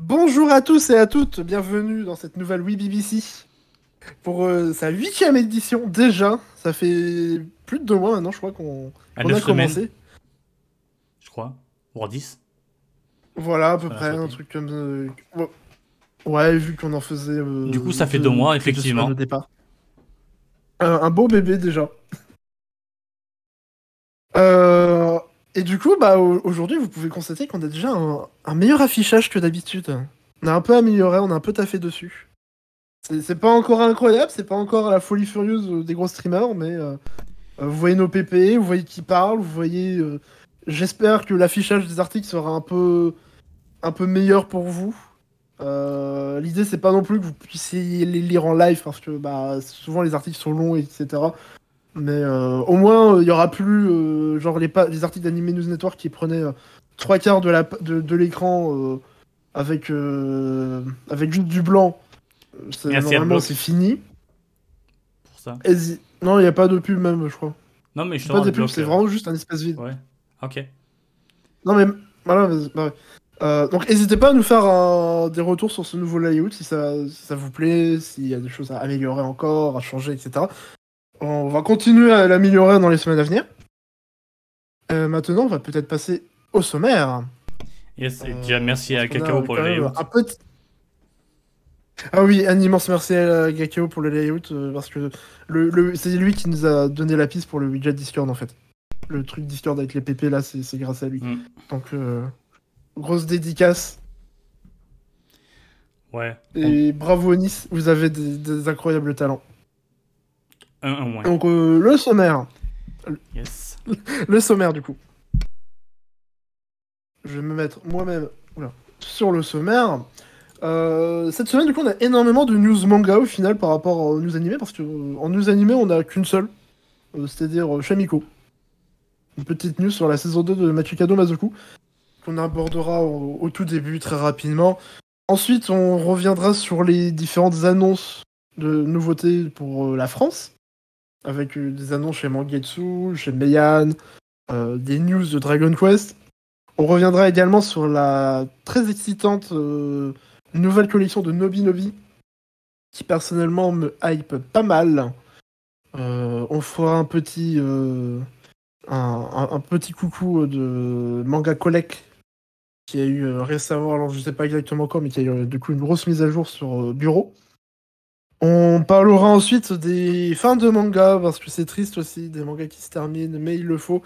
Bonjour à tous et à toutes, bienvenue dans cette nouvelle Wii BBC pour euh, sa huitième édition déjà. Ça fait plus de deux mois maintenant, je crois qu'on a commencé. semaines, je crois. Voire 10. Voilà, à peu Voilà, près, un truc comme. euh, ouais. Vu qu'on en faisait. euh, Du coup, ça fait deux mois, effectivement. départ. Un beau bébé déjà. Euh, et du coup, bah, au- aujourd'hui, vous pouvez constater qu'on a déjà un, meilleur affichage que d'habitude. On a un peu amélioré, on a un peu taffé dessus. C'est pas encore incroyable, c'est pas encore la folie furieuse des gros streamers, mais euh, euh, vous voyez nos PP, vous voyez qui parle, vous voyez. euh, J'espère que l'affichage des articles sera un peu, un peu meilleur pour vous. L'idée, c'est pas non plus que vous puissiez les lire en live parce que bah, souvent les articles sont longs, etc. Mais euh, au moins, euh, il y aura plus euh, genre les, les articles d'Anime News Network qui prenaient euh, trois quarts de la de, de l'écran euh, avec euh, avec juste du blanc. Normalement, c'est fini. Pour ça. Non, il n'y a pas de pub même, je crois. Non, mais justement, pas des pubs, c'est vraiment juste un espace vide. Ouais. Ok. Non mais voilà. bah ouais. Euh, donc n'hésitez pas à nous faire un- des retours sur ce nouveau layout si ça, si ça vous plaît, s'il y a des choses à améliorer encore, à changer, etc. On va continuer à l'améliorer dans les semaines à venir. Euh, maintenant, on va peut-être passer au sommaire. Yes, et Euh, déjà, merci à a Cacao pour le layout. petit- Ah oui, un immense merci à Gakeo pour le layout, euh, parce que le, le- c'est lui qui nous a donné la piste pour le widget Discord en fait. Le truc Discord avec les PP là, c'est grâce à lui. Mm. Donc, euh, grosse dédicace. Ouais. Et bravo Nice, vous avez des, des incroyables talents. Un, un moins. Donc, euh, le sommaire. Yes. Le sommaire du coup. Je vais me mettre moi-même sur le sommaire. Euh, cette semaine, du coup, on a énormément de news manga au final par rapport aux news animés, parce que euh, en news animés, on n'a qu'une seule, euh, c'est-à-dire Shamiko. Une petite news sur la saison 2 de Machikado Mazoku, qu'on abordera au, au tout début très rapidement. Ensuite, on reviendra sur les différentes annonces de nouveautés pour la France, avec euh, des annonces chez Mangetsu, chez Meian, euh, des news de Dragon Quest. On reviendra également sur la très excitante euh, nouvelle collection de Nobi Nobi, qui personnellement me hype pas mal. On fera un petit, coucou de Manga Collect qui a eu récemment, alors je sais pas exactement quand, mais qui a eu du coup une grosse mise à jour sur Bureau. On parlera ensuite des fins de manga, parce que c'est triste aussi, des mangas qui se terminent, mais il le faut.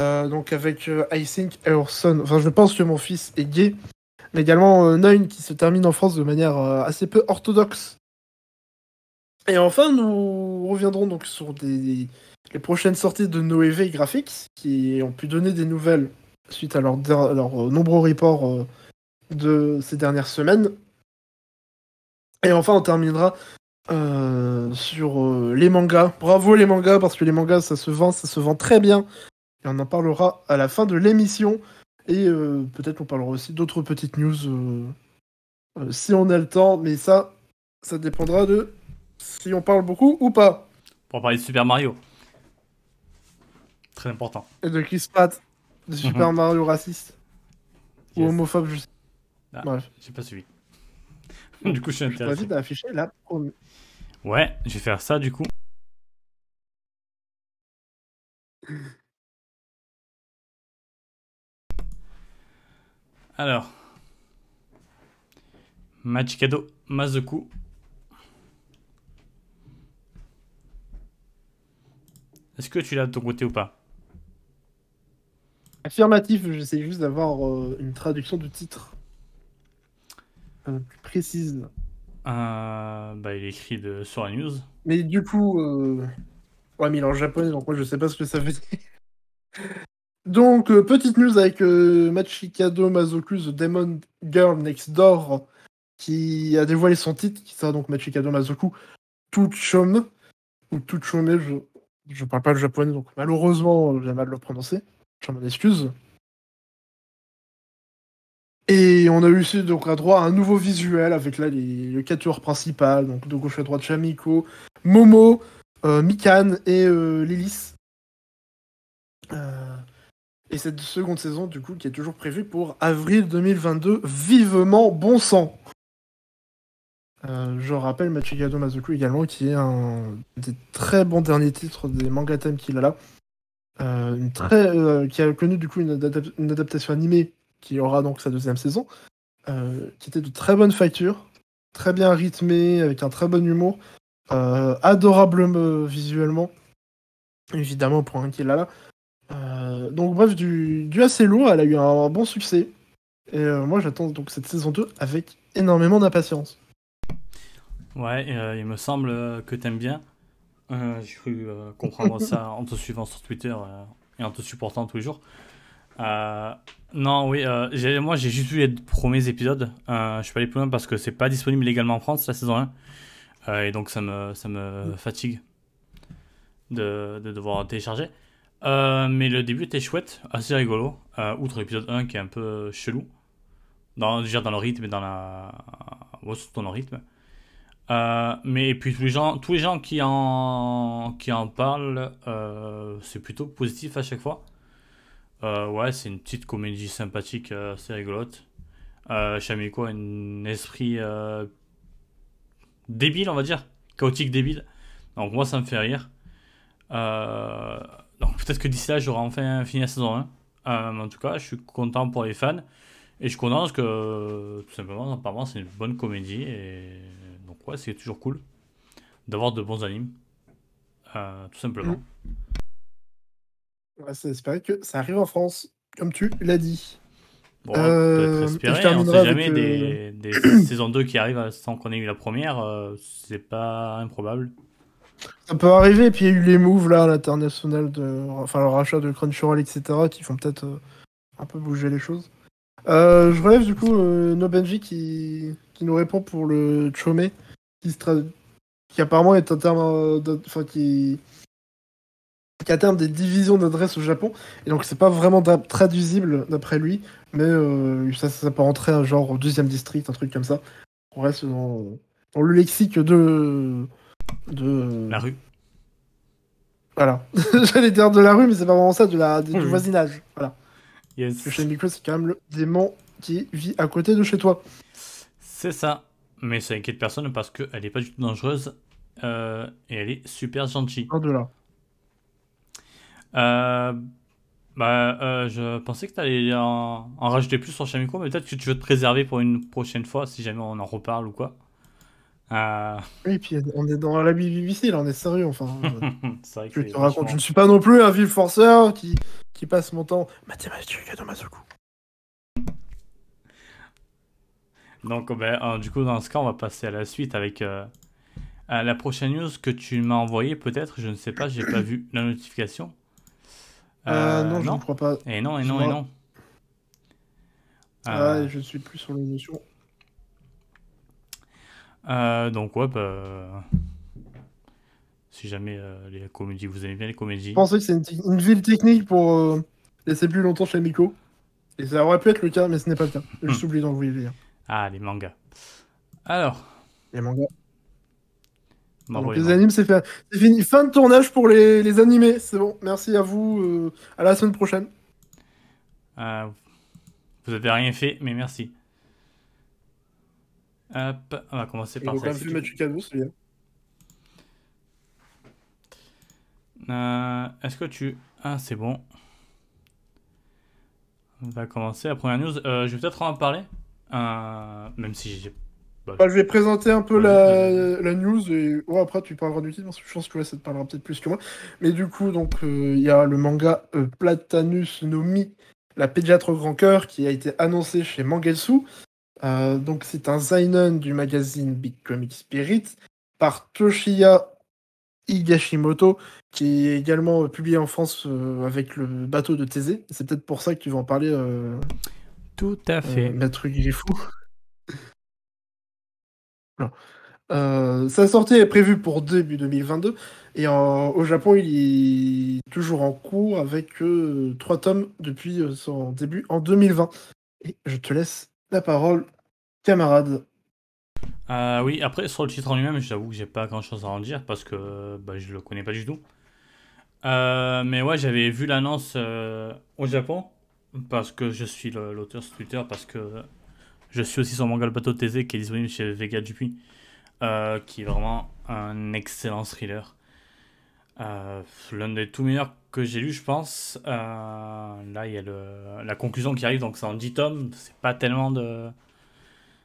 Euh, donc avec euh, I Think Our enfin je pense que mon fils est gay, mais également euh, qui se termine en France de manière euh, assez peu orthodoxe. Et enfin, nous reviendrons donc sur les prochaines sorties de Noévé Graphics, qui ont pu donner des nouvelles suite à leurs nombreux reports de ces dernières semaines. Et enfin, on terminera euh, sur euh, les mangas. Bravo les mangas, parce que les mangas, ça se vend, ça se vend très bien. Et on en parlera à la fin de l'émission. Et euh, peut-être on parlera aussi d'autres petites news si on a le temps. Mais ça, ça dépendra de si on parle beaucoup ou pas. Pour parler de Super Mario. Très important. Et de Chris Pratt, de Super Mario raciste ou homophobe, je sais. Ah, Bref, J'ai pas suivi. du coup, je suis je intéressé. t'invite à afficher la première. Ouais, je vais faire ça du coup. Alors. Machikado Mazoku. Est-ce que tu l'as de ton côté ou pas? Affirmatif, j'essaie juste d'avoir euh, une traduction du titre euh, plus précise. Euh, Bah, il écrit de... sur la news. Mais du coup, euh... ouais, mais il est en japonais, donc moi je sais pas ce que ça veut dire. Donc, euh, petite news avec euh, Machikado Mazoku, The Demon Girl Next Door, qui a dévoilé son titre, qui sera donc Machikado Mazoku Tuchome, ou Tuchome, je, je parle pas le japonais, donc malheureusement, j'ai mal le prononcer, je m'en excuse. Et on a eu aussi donc à droit un nouveau visuel avec là les, le principal, donc de gauche à droite Shamiko, Momo, euh, Mikan et euh, Lilith. Euh, Et cette seconde saison, du coup, qui est toujours prévue pour avril 2022, vivement bon sang. Je rappelle Machigado Mazoku également, qui est un des très bons derniers titres des manga thèmes qu'il a là. Qui a connu du coup une adaptation animée qui aura donc sa deuxième saison, euh, qui était de très bonne facture, très bien rythmée, avec un très bon humour, euh, adorable visuellement, évidemment pour un qu'il a là. Euh, donc bref, du, du assez lourd, elle a eu un, bon succès. Et euh, moi j'attends donc cette saison 2 avec énormément d'impatience. Ouais, il me semble que t'aimes bien. J'ai cru comprendre ça en te suivant sur Twitter et en te supportant tous les jours. Euh, non, oui, euh, moi j'ai juste vu les premiers épisodes. Euh, je suis pas allé plus loin parce que c'est pas disponible légalement en France la saison 1. Euh, et donc ça me, ça me fatigue de, de devoir télécharger. Mais le début était chouette, assez rigolo. Outre l'épisode 1 qui est un peu chelou. Dans, déjà dans le rythme et dans la. Ouais, surtout dans le rythme. Mais et puis tous les gens, tous les gens qui en, qui en parlent, c'est plutôt positif à chaque fois. Euh, ouais, c'est une petite comédie sympathique, euh, assez rigolote. Euh, Shamiko a un esprit euh, débile, on va dire, chaotique débile. Donc moi, ça me fait rire. Euh, donc peut-être que d'ici là, j'aurai enfin fini la saison 1. Euh, mais en tout cas, je suis content pour les fans. Et je suis content parce que, tout simplement, apparemment, c'est une bonne comédie. Et donc, ouais, c'est toujours cool d'avoir de bons animes. Tout simplement. On va espérer que ça arrive en France, comme tu l'as dit. Bon, Euh, espérer, je on sait jamais, euh, des, des saisons 2 qui arrivent sans qu'on ait eu la première, euh, c'est pas improbable. Ça peut arriver, et puis il y a eu les moves là à l'international, de... enfin le rachat de Crunchyroll, etc., qui font peut-être euh, un peu bouger les choses. Euh, je relève du coup euh, Nobenji qui... qui nous répond pour le Chome, qui, se tra- qui apparemment est un terme, euh, enfin qui... qui un terme des divisions d'adresse au Japon, et donc c'est pas vraiment traduisible d'après lui, mais euh, ça, ça peut rentrer un genre au deuxième district, un truc comme ça. On reste dans, dans le lexique de... de... La rue. Voilà. J'allais dire de la rue, mais c'est pas vraiment ça, de la, du Oui. voisinage. Voilà. Yes. Parce que chez Miko, c'est quand même le démon qui vit à côté de chez toi. C'est ça. Mais ça inquiète personne parce qu'elle est pas du tout dangereuse euh, et elle est super gentille. Un de là. Euh, bah, euh, je pensais que tu allais en, en rajouter plus sur Shamiko, mais peut-être que tu veux te préserver pour une prochaine fois si jamais on en reparle ou quoi. Euh, Oui, et puis on est dans la BBC, là, on est sérieux, enfin. c'est vrai que je c'est te raconte, vachement- je ne suis pas non plus un vil forceur qui, qui passe mon temps mathématique dans Mazoku. Donc, ben, euh, du coup, dans ce cas, on va passer à la suite avec euh, à la prochaine news que tu m'as envoyée, peut-être. Je ne sais pas, j'ai pas vu la notification. Euh, Euh, non, je ne crois pas. Et non, et non, et Dis-moi. non. Ah, Euh, je ne suis plus sur l'émotion. euh, donc, ouais, bah, si jamais euh, les comédies, vous aimez bien les comédies. Je pensais que c'est une, ville technique pour euh, laisser plus longtemps chez Miko. Et ça aurait pu être le cas, mais ce n'est pas le cas. J'ai juste oublié d'envoyer les liens. Ah, les mangas. Alors, Les mangas. Donc les les animes, c'est fait- fini. Fin de tournage pour les, les animés. C'est bon. Merci à vous. euh, à la semaine prochaine. Euh, vous avez rien fait, mais merci. Hop, on va commencer par ça. c'est bien. Euh, Est-ce que tu... Ah, c'est bon. On va commencer la première news. Je vais peut-être en parler. Même si j'ai... Bah, je vais présenter un peu Ouais, la, la news et ouais, après tu parleras du titre parce que je pense que ouais, ça te parlera peut-être plus que moi. Mais du coup, donc euh, il y a le manga euh, Platanus no Mi, la pédiatre au grand cœur, qui a été annoncé chez Mangetsu. Euh, donc c'est un seinen du magazine Big Comic Spirit par Toshiya Higashimoto, qui est également euh, publié en France euh, avec le bateau de Thésée. C'est peut-être pour ça que tu vas en parler, euh, Tout à fait. euh, Maître Griffou. Voilà. Euh, sa sortie est prévue pour début 2022 et au Japon il est toujours en cours avec euh, trois tomes depuis euh, son début en 2020. Et je te laisse la parole, camarade. Oui, après, sur le titre en lui-même, j'avoue que j'ai pas grand-chose à en dire parce que bah, je le connais pas du tout. Mais ouais, j'avais vu l'annonce au Japon parce que je suis l'auteur sur Twitter, parce que je suis aussi son manga Le Bateau Thésée qui est disponible chez Vega Dupuis, euh, qui est vraiment un excellent thriller. Euh, L'un des tout meilleurs que j'ai lu, je pense. Euh, là, il y a le- la conclusion qui arrive, donc c'est en 10 tomes. C'est pas tellement de.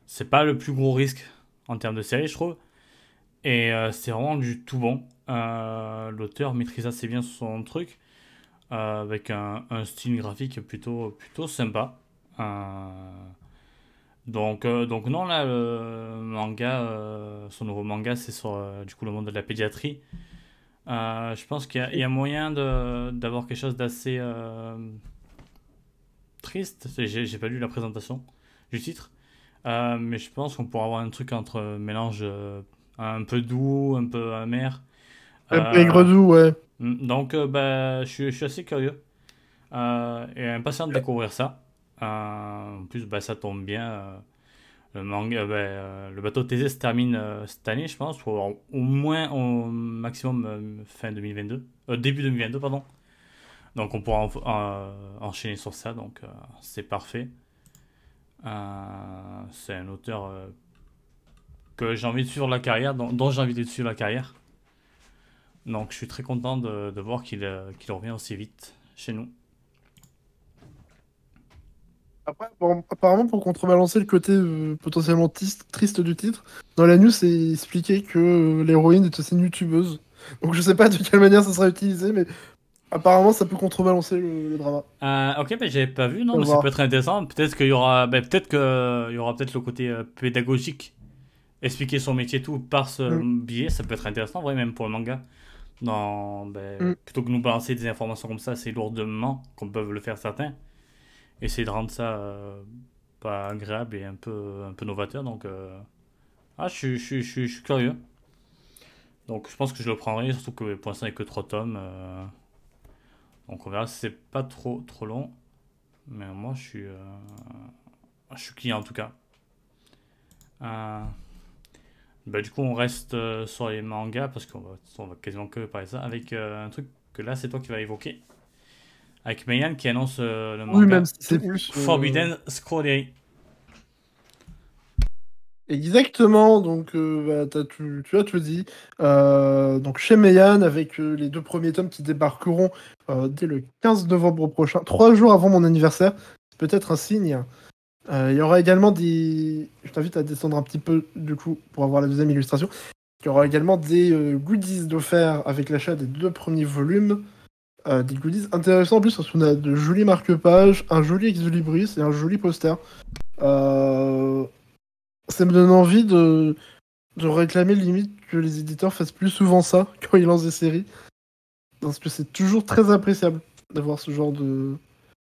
C'est pas le plus gros risque en termes de série, je trouve. Et c'est vraiment du tout bon. L'auteur maîtrise assez bien son truc, avec un, un style graphique plutôt, plutôt sympa. Donc, euh, donc non, là, le manga, euh, son nouveau manga, c'est sur euh, du coup le monde de la pédiatrie. Je pense qu'il y, a- il y a moyen de, d'avoir quelque chose d'assez triste. J'ai, pas lu la présentation du titre, mais je pense qu'on pourra avoir un truc entre mélange un peu doux, un peu amer. Un peu aigre-doux, ouais. Mm, Donc, bah, je, suis, je suis assez curieux et impatient de découvrir ça. Euh, en plus, bah, ça tombe bien. euh, le manga, bah, euh, le bateau Thésée se termine euh, cette année, je pense, ou au, moins au maximum euh, fin 2022, euh, début 2022, pardon. Donc, on pourra en- euh, enchaîner sur ça, donc euh, c'est parfait. Euh, c'est un auteur euh, que j'ai envie de suivre la carrière, dont, j'ai envie de suivre la carrière. Donc je suis très content de, voir euh, qu'il revient aussi vite chez nous. Après, apparemment, pour contrebalancer le côté euh, potentiellement triste du titre, dans la news, c'est expliqué que euh, l'héroïne est aussi une youtubeuse. Donc je sais pas de quelle manière ça sera utilisé, mais apparemment, ça peut contrebalancer le, le drama. Euh, ok, mais j'avais pas vu, non, mais ça peut être intéressant. Peut-être qu'il y aura, ben, peut-être y aura peut-être le côté pédagogique, expliquer son métier tout par ce Mm. billet, ça peut être intéressant, vrai, même pour le manga. Dans, ben, Mm. Plutôt que nous balancer des informations comme ça, assez lourdement, comme peuvent le faire certains, essayer de rendre ça euh, pas agréable et un peu, un peu novateur. Donc, euh, ah, je, suis- je, je, curieux. Donc, je pense que je le prendrai, surtout que pour l'instant, il n'y a que 3 tomes. euh, donc, on verra si c'est pas trop, trop long. Mais moi, je suis, je suis client en tout cas. Bah, du coup, on reste sur les mangas parce qu'on va, on va quasiment que parler ça. Avec un truc que là, c'est toi qui vas évoquer. Avec Meian qui annonce euh, le manga Oui, même si c'est plus. euh, Forbidden Scrollery. Exactement, donc euh, bah, tu, tu as tout dit. Euh, donc chez Meian, avec euh, les deux premiers tomes qui débarqueront dès le 15 novembre prochain, trois jours avant mon anniversaire, c'est peut-être un signe. Il y aura également des. Je t'invite à descendre un petit peu du coup pour avoir la deuxième illustration. Il y aura également des goodies d'offert avec l'achat des deux premiers volumes. Euh, des goodies intéressants en plus parce qu'on a de jolis marque-pages, un joli ex-libris et un joli poster. Euh, ça me donne envie de, de réclamer limite que les éditeurs fassent plus souvent ça quand ils lancent des séries. Parce que c'est toujours très appréciable d'avoir ce genre de,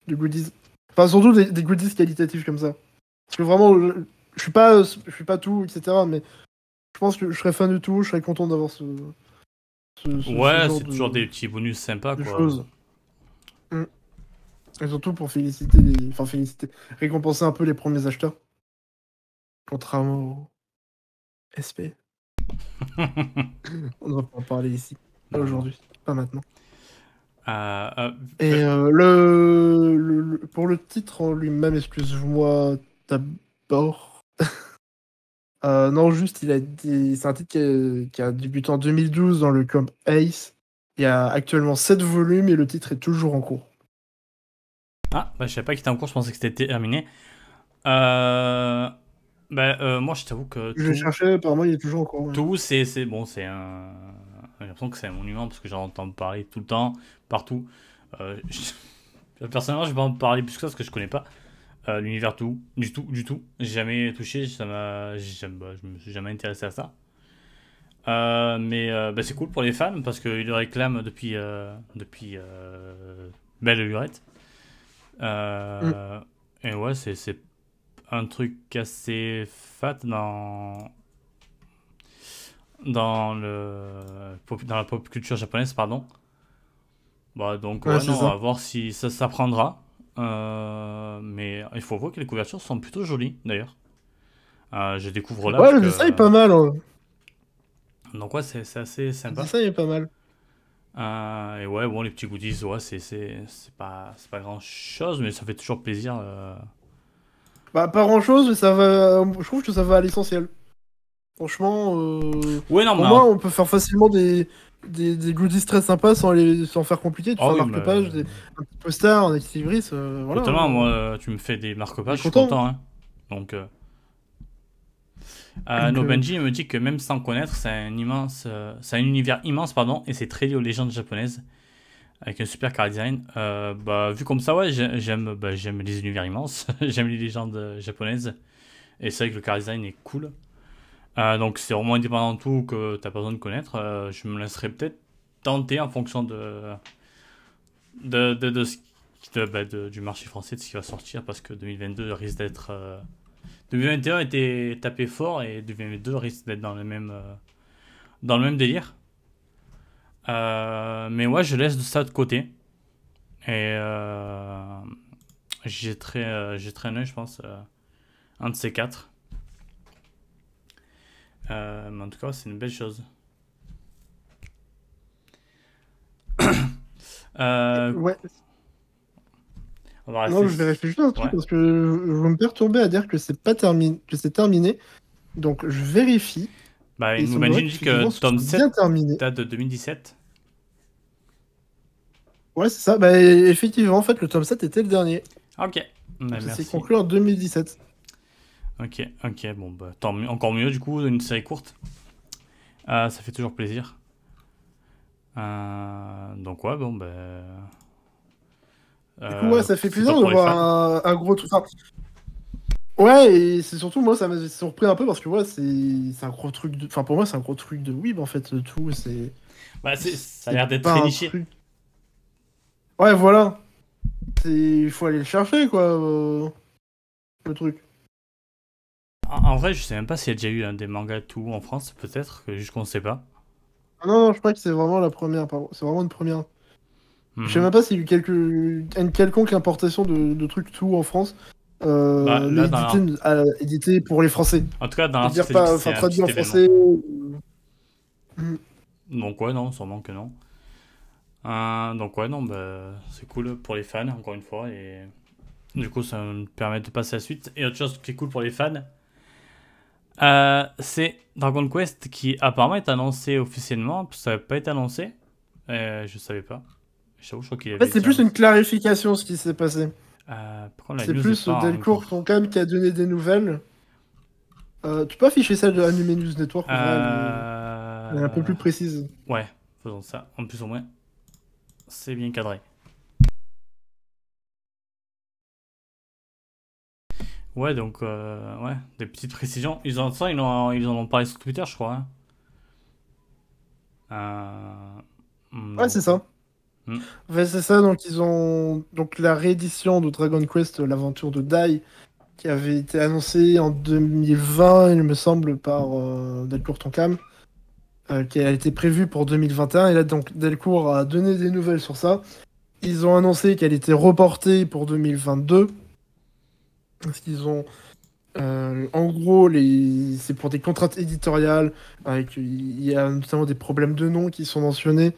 de goodies. Enfin, surtout des, des goodies qualitatifs comme ça. Parce que vraiment, je suis pas, je suis pas tout, etc. Mais je pense que je serais fan de tout, je serais content d'avoir ce, ce- ce- Ouais, ce c'est de- toujours des petits bonus sympas de quoi. choses. Mm. Et surtout pour féliciter les... Enfin, féliciter. Récompenser un peu les premiers acheteurs. Contrairement au SP. On ne va pas en parler ici. Pas aujourd'hui. Pas maintenant. Euh, euh, Et euh, le, le- le- Pour le titre en lui-même, excuse-moi d'abord. Euh, non, juste, il a été... c'est un titre qui a... qui a débuté en 2012 dans le com Ace. Il y a actuellement 7 volumes et le titre est toujours en cours. Ah, bah, je savais pas qu'il était en cours, je pensais que c'était terminé. Euh... Bah, euh, moi, je t'avoue que Je tout, cherché, apparemment il est toujours en cours. ouais. tout c'est, c'est bon, c'est un. J'ai l'impression que c'est un monument parce que j'en entends parler tout le temps, partout. Euh, je- Personnellement, je vais pas en parler plus que ça parce que je connais pas euh, l'univers tout, du tout, du tout. J'ai jamais touché, ça m'a, bah, je me suis jamais intéressé à ça. Euh, mais euh, bah, c'est cool pour les fans parce qu'ils le réclament depuis, euh, depuis belle lurette. Euh, Et ouais, c'est, un truc assez fat dans, dans, le, dans la pop culture japonaise, pardon. Bah, donc, Ouais, ouais, c'est non, ça. on va voir si ça s'apprendra. Euh, mais il faut voir que les couvertures sont plutôt jolies, d'ailleurs. Euh, je découvre là. ouais, le que- dessin est pas mal. hein. Donc, ouais, c'est, assez Le sympa. dessin est pas mal. Euh, et ouais, bon, les petits goodies, ouais, c'est, pas, pas grand chose, mais ça fait toujours plaisir. euh. Bah, pas grand chose, mais ça va. Je trouve que ça va à l'essentiel. Franchement, euh, Ouais, non, pour moi, on peut faire facilement des, des, des goodies très sympas sans, les, sans faire compliqué. Tu Ah fais oui, un marque-page, des- un petit poster, un activris, euh, voilà. totalement, moi, euh, tu me fais des marque-pages, je suis content. Hein. Donc, euh... euh, Donc, no Benji me dit que même sans connaître, c'est un immense, c'est un univers immense, pardon, et c'est très lié aux légendes japonaises, avec un super car design. Bah, vu comme ça, ouais, j'ai- j'aime, bah, j'aime les univers immenses, j'aime les légendes japonaises, et c'est vrai que le car design est cool. Euh, donc c'est vraiment indépendant de tout que t'as pas besoin de connaître. Euh, je me laisserai peut-être tenter en fonction de de, bah, de- du marché français de ce qui va sortir parce que 2022 risque d'être euh, 2021 était tapé fort et 2022 risque d'être dans le même euh, dans le même délire. Euh, mais ouais, je laisse ça de côté et euh, euh, jetterai un œil, je pense, euh, un de ces quatre. Euh, mais en tout cas, c'est une belle chose. Euh, Ouais, on va non, je vais réfléchir à un truc Ouais. parce que je vais me perturber à dire que c'est pas terminé, que c'est terminé. Donc je vérifie. Bah, il dit qu'effectivement, que tome soit 7 bien terminé. date de 2017. Ouais, c'est ça. Bah, effectivement, en fait, le tome 7 était le dernier. Ok. Bah, ça merci. s'est conclu en 2017. Ok, ok, bon, bah, tant mieux, encore mieux du coup, une série courte. Euh, ça fait toujours plaisir. Euh, donc, ouais, bon, bah. Du coup, ouais, ça fait plaisir de voir un, un gros truc. Enfin, ouais, et c'est surtout, moi, ça m'a surpris un peu parce que, ouais, c'est un gros truc de. Enfin, pour moi, c'est un gros truc de Weeb, en fait, tout. C'est. Bah, c'est- ça a l'air d'être très niché. truc- Ouais, voilà. Il faut aller le chercher, quoi. euh, Le truc. En, vrai, je sais même pas s'il y a déjà eu hein, des mangas tout en France, peut-être, juste qu'on ne sait pas. Ah non, non, je crois que c'est vraiment la première. C'est vraiment une première. Mhm. Je sais même pas s'il y a eu quelque... une quelconque importation de, de trucs tout en France. Euh, Bah, là, édité, pour les Français. En tout cas, dans dire pas, enfin, un traduit en français. Donc, ouais, non, sûrement que non. Euh, donc, ouais, non, bah, c'est cool pour les fans, encore une fois. Et du coup, ça me permet de passer à la suite. Et autre chose qui est cool pour les fans, euh, c'est Dragon Quest qui apparemment est annoncé officiellement. Ça n'avait pas été annoncé. Euh, je savais pas. Je crois qu'il En fait, c'est plus une clarification ce qui s'est passé. Euh, C'est plus Delcourt Tonkam qui a donné des nouvelles. Euh, tu peux afficher celle de Anime News Network elle est un peu plus précise. Ouais, faisons ça. En plus, au moins, c'est bien cadré. Ouais, donc, euh, ouais, des petites précisions. Ils ont ça, ils, ont, ils en ont parlé sur Twitter, je crois. hein. Euh, hmm, Ouais, c'est ça. Hmm. Ouais, c'est ça. Donc, ils ont donc la réédition de Dragon Quest, l'aventure de Dai, qui avait été annoncée en 2020, il me semble, par euh, Delcourt Tonkam, qui a été prévue pour 2021. Et là, donc, Delcourt a donné des nouvelles sur ça. Ils ont annoncé qu'elle était reportée pour 2022. Parce qu'ils ont. euh, en gros, les... c'est pour des contraintes éditoriales. Avec, il y a notamment des problèmes de nom qui sont mentionnés,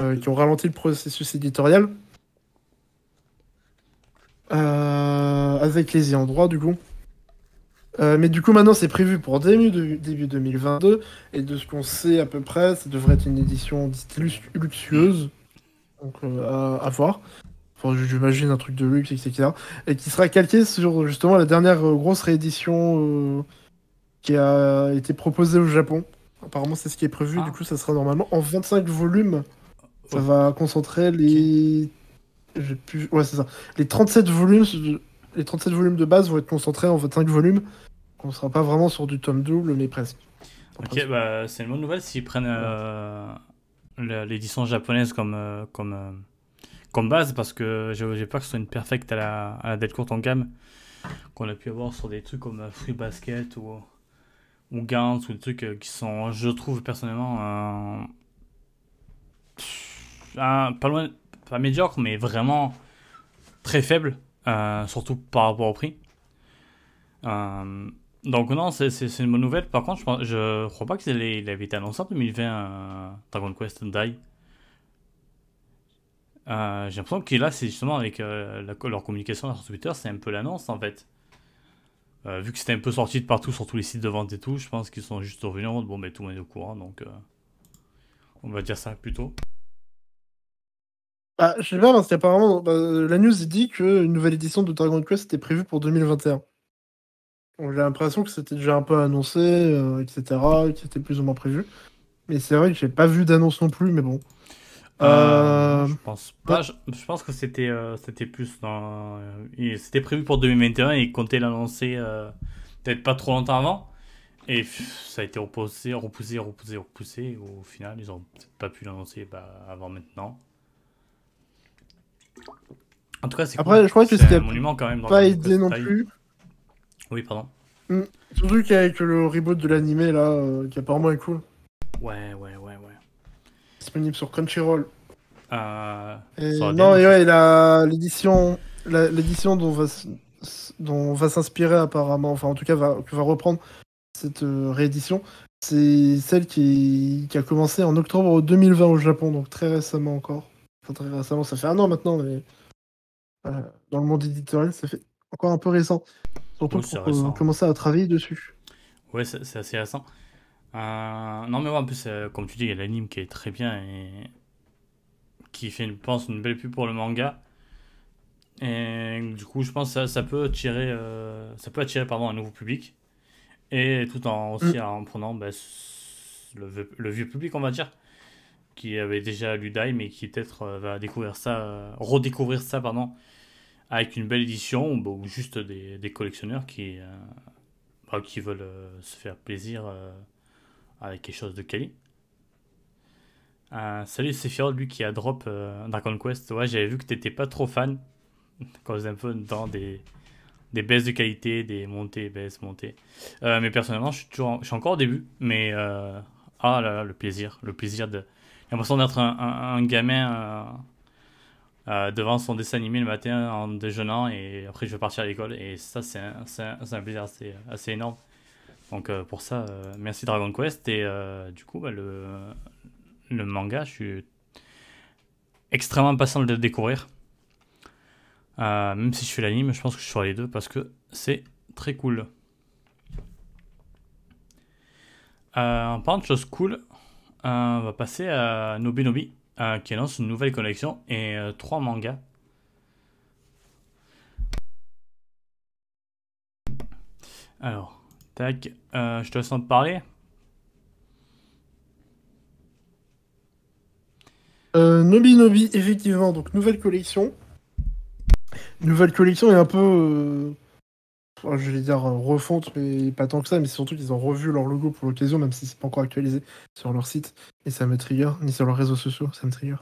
euh, qui ont ralenti le processus éditorial. Euh, avec les ayants droit, du coup. Mais du coup, maintenant, c'est prévu pour début, de- début 2022. Et de ce qu'on sait à peu près, ça devrait être une édition dite lux- luxueuse. Donc, à voir. Enfin, j'imagine un truc de luxe, etc. Et qui sera calqué sur justement la dernière euh, grosse réédition euh, qui a été proposée au Japon. Apparemment, c'est ce qui est prévu. Ah. Du coup, ça sera normalement en 25 volumes. Ça va concentrer les. J'ai plus... Ouais, c'est ça. Les 37 volumes. Les 37 volumes de base vont être concentrés en 25 volumes. On sera pas vraiment sur du tome double, mais presque. Ok, bah, c'est une bonne nouvelle s'ils prennent euh, l'édition japonaise comme, euh, comme, comme base, parce que j'ai peur que ce soit une perfecte à la, à la Delcourt en gamme, qu'on a pu avoir sur des trucs comme euh, Free Basket ou, ou Gantz, ou des trucs euh, qui sont, je trouve personnellement, pas loin, pas médiocre, mais vraiment très faible, euh, surtout par rapport au prix. Donc non, c'est une bonne nouvelle. Par contre, je, je crois pas qu'il ait- il avait été annoncé en 2020, euh, Dragon Quest Die. Euh, j'ai l'impression que là, c'est justement avec euh, leur communication sur Twitter, c'est un peu l'annonce en fait. Euh, vu que c'était un peu sorti de partout sur tous les sites de vente et tout, je pense qu'ils sont juste revenus en mode bon, ben tout le monde est au courant donc on va dire ça plutôt. Bah, je sais pas, parce qu'apparemment, bah, la news dit qu'une nouvelle édition de Dragon Quest était prévue pour 2021. Donc, J'ai l'impression que c'était déjà un peu annoncé, etc., que c'était plus ou moins prévu. Mais c'est vrai que j'ai pas vu d'annonce non plus, mais bon. Euh, je pense pas. Je, je pense que c'était euh, c'était plus dans. euh, c'était prévu pour 2021 et ils comptaient l'annoncer euh, peut-être pas trop longtemps avant. Et pff, ça a été repoussé, repoussé, repoussé, repoussé. au final, ils ont peut-être pas pu l'annoncer bah, avant maintenant. En tout cas, c'est Après, cool. je crois que a monument quand même. dans pas aidé non plus. Oui, pardon. Surtout qu'avec le reboot de l'animé, là, euh, qui apparemment est cool. Ouais, ouais, ouais. Disponible sur Crunchyroll. Euh, Et non, et ouais, l'édition dont va, dont va s'inspirer apparemment, enfin en tout cas va, va reprendre cette euh, réédition, c'est celle qui, qui a commencé en octobre 2020 au Japon, donc très récemment encore. Enfin très récemment, ça fait un an maintenant, mais euh, dans le monde éditorial, ça fait encore un peu récent. Surtout c'est pour euh, commencer à travailler dessus. Ouais, c'est assez récent. Euh, non, mais ouais, en plus, euh, comme tu dis, il y a l'anime qui est très bien et qui fait, je pense, une belle pub pour le manga. Et du coup, je pense que ça, ça peut attirer, euh, ça peut attirer pardon, un nouveau public. Et tout en aussi en prenant bah, le, vieux- le vieux public, on va dire, qui avait déjà lu Dai, mais qui peut-être va découvrir ça, redécouvrir ça, pardon, avec une belle édition ou, bah, juste des, des collectionneurs qui, bah, qui veulent se faire plaisir avec quelque chose de quali. Euh, salut Sephiroth, lui qui a drop euh, Dragon Quest. Ouais, j'avais vu que t'étais pas trop fan. Quand vous un peu dans des, des baisses de qualité, des montées, baisses, montées. Euh, mais personnellement, je suis, toujours, je suis encore au début. Mais euh, ah là là, le plaisir. Le plaisir de. J'ai l'impression d'être un, gamin euh, devant son dessin animé le matin en déjeunant et après je vais partir à l'école. Et ça, c'est un plaisir assez, assez énorme. Donc euh, pour ça, euh, merci Dragon Quest. Et euh, du coup, bah, le, manga, je suis extrêmement impatient de le découvrir. Même si je fais l'anime, je pense que je ferai les deux parce que c'est très cool. En parlant de choses cool, on va passer à Nobinobi qui annonce une nouvelle collection et trois mangas. Alors, tac, euh, je te laisse en parler. Euh, Nobi Nobi, effectivement, donc nouvelle collection. Nouvelle collection est un peu, euh, enfin, je vais dire euh, refonte, mais pas tant que ça, mais c'est surtout qu'ils ont revu leur logo pour l'occasion, même si c'est pas encore actualisé sur leur site, et ça me trigger, ni sur leurs réseaux sociaux, ça me trigger.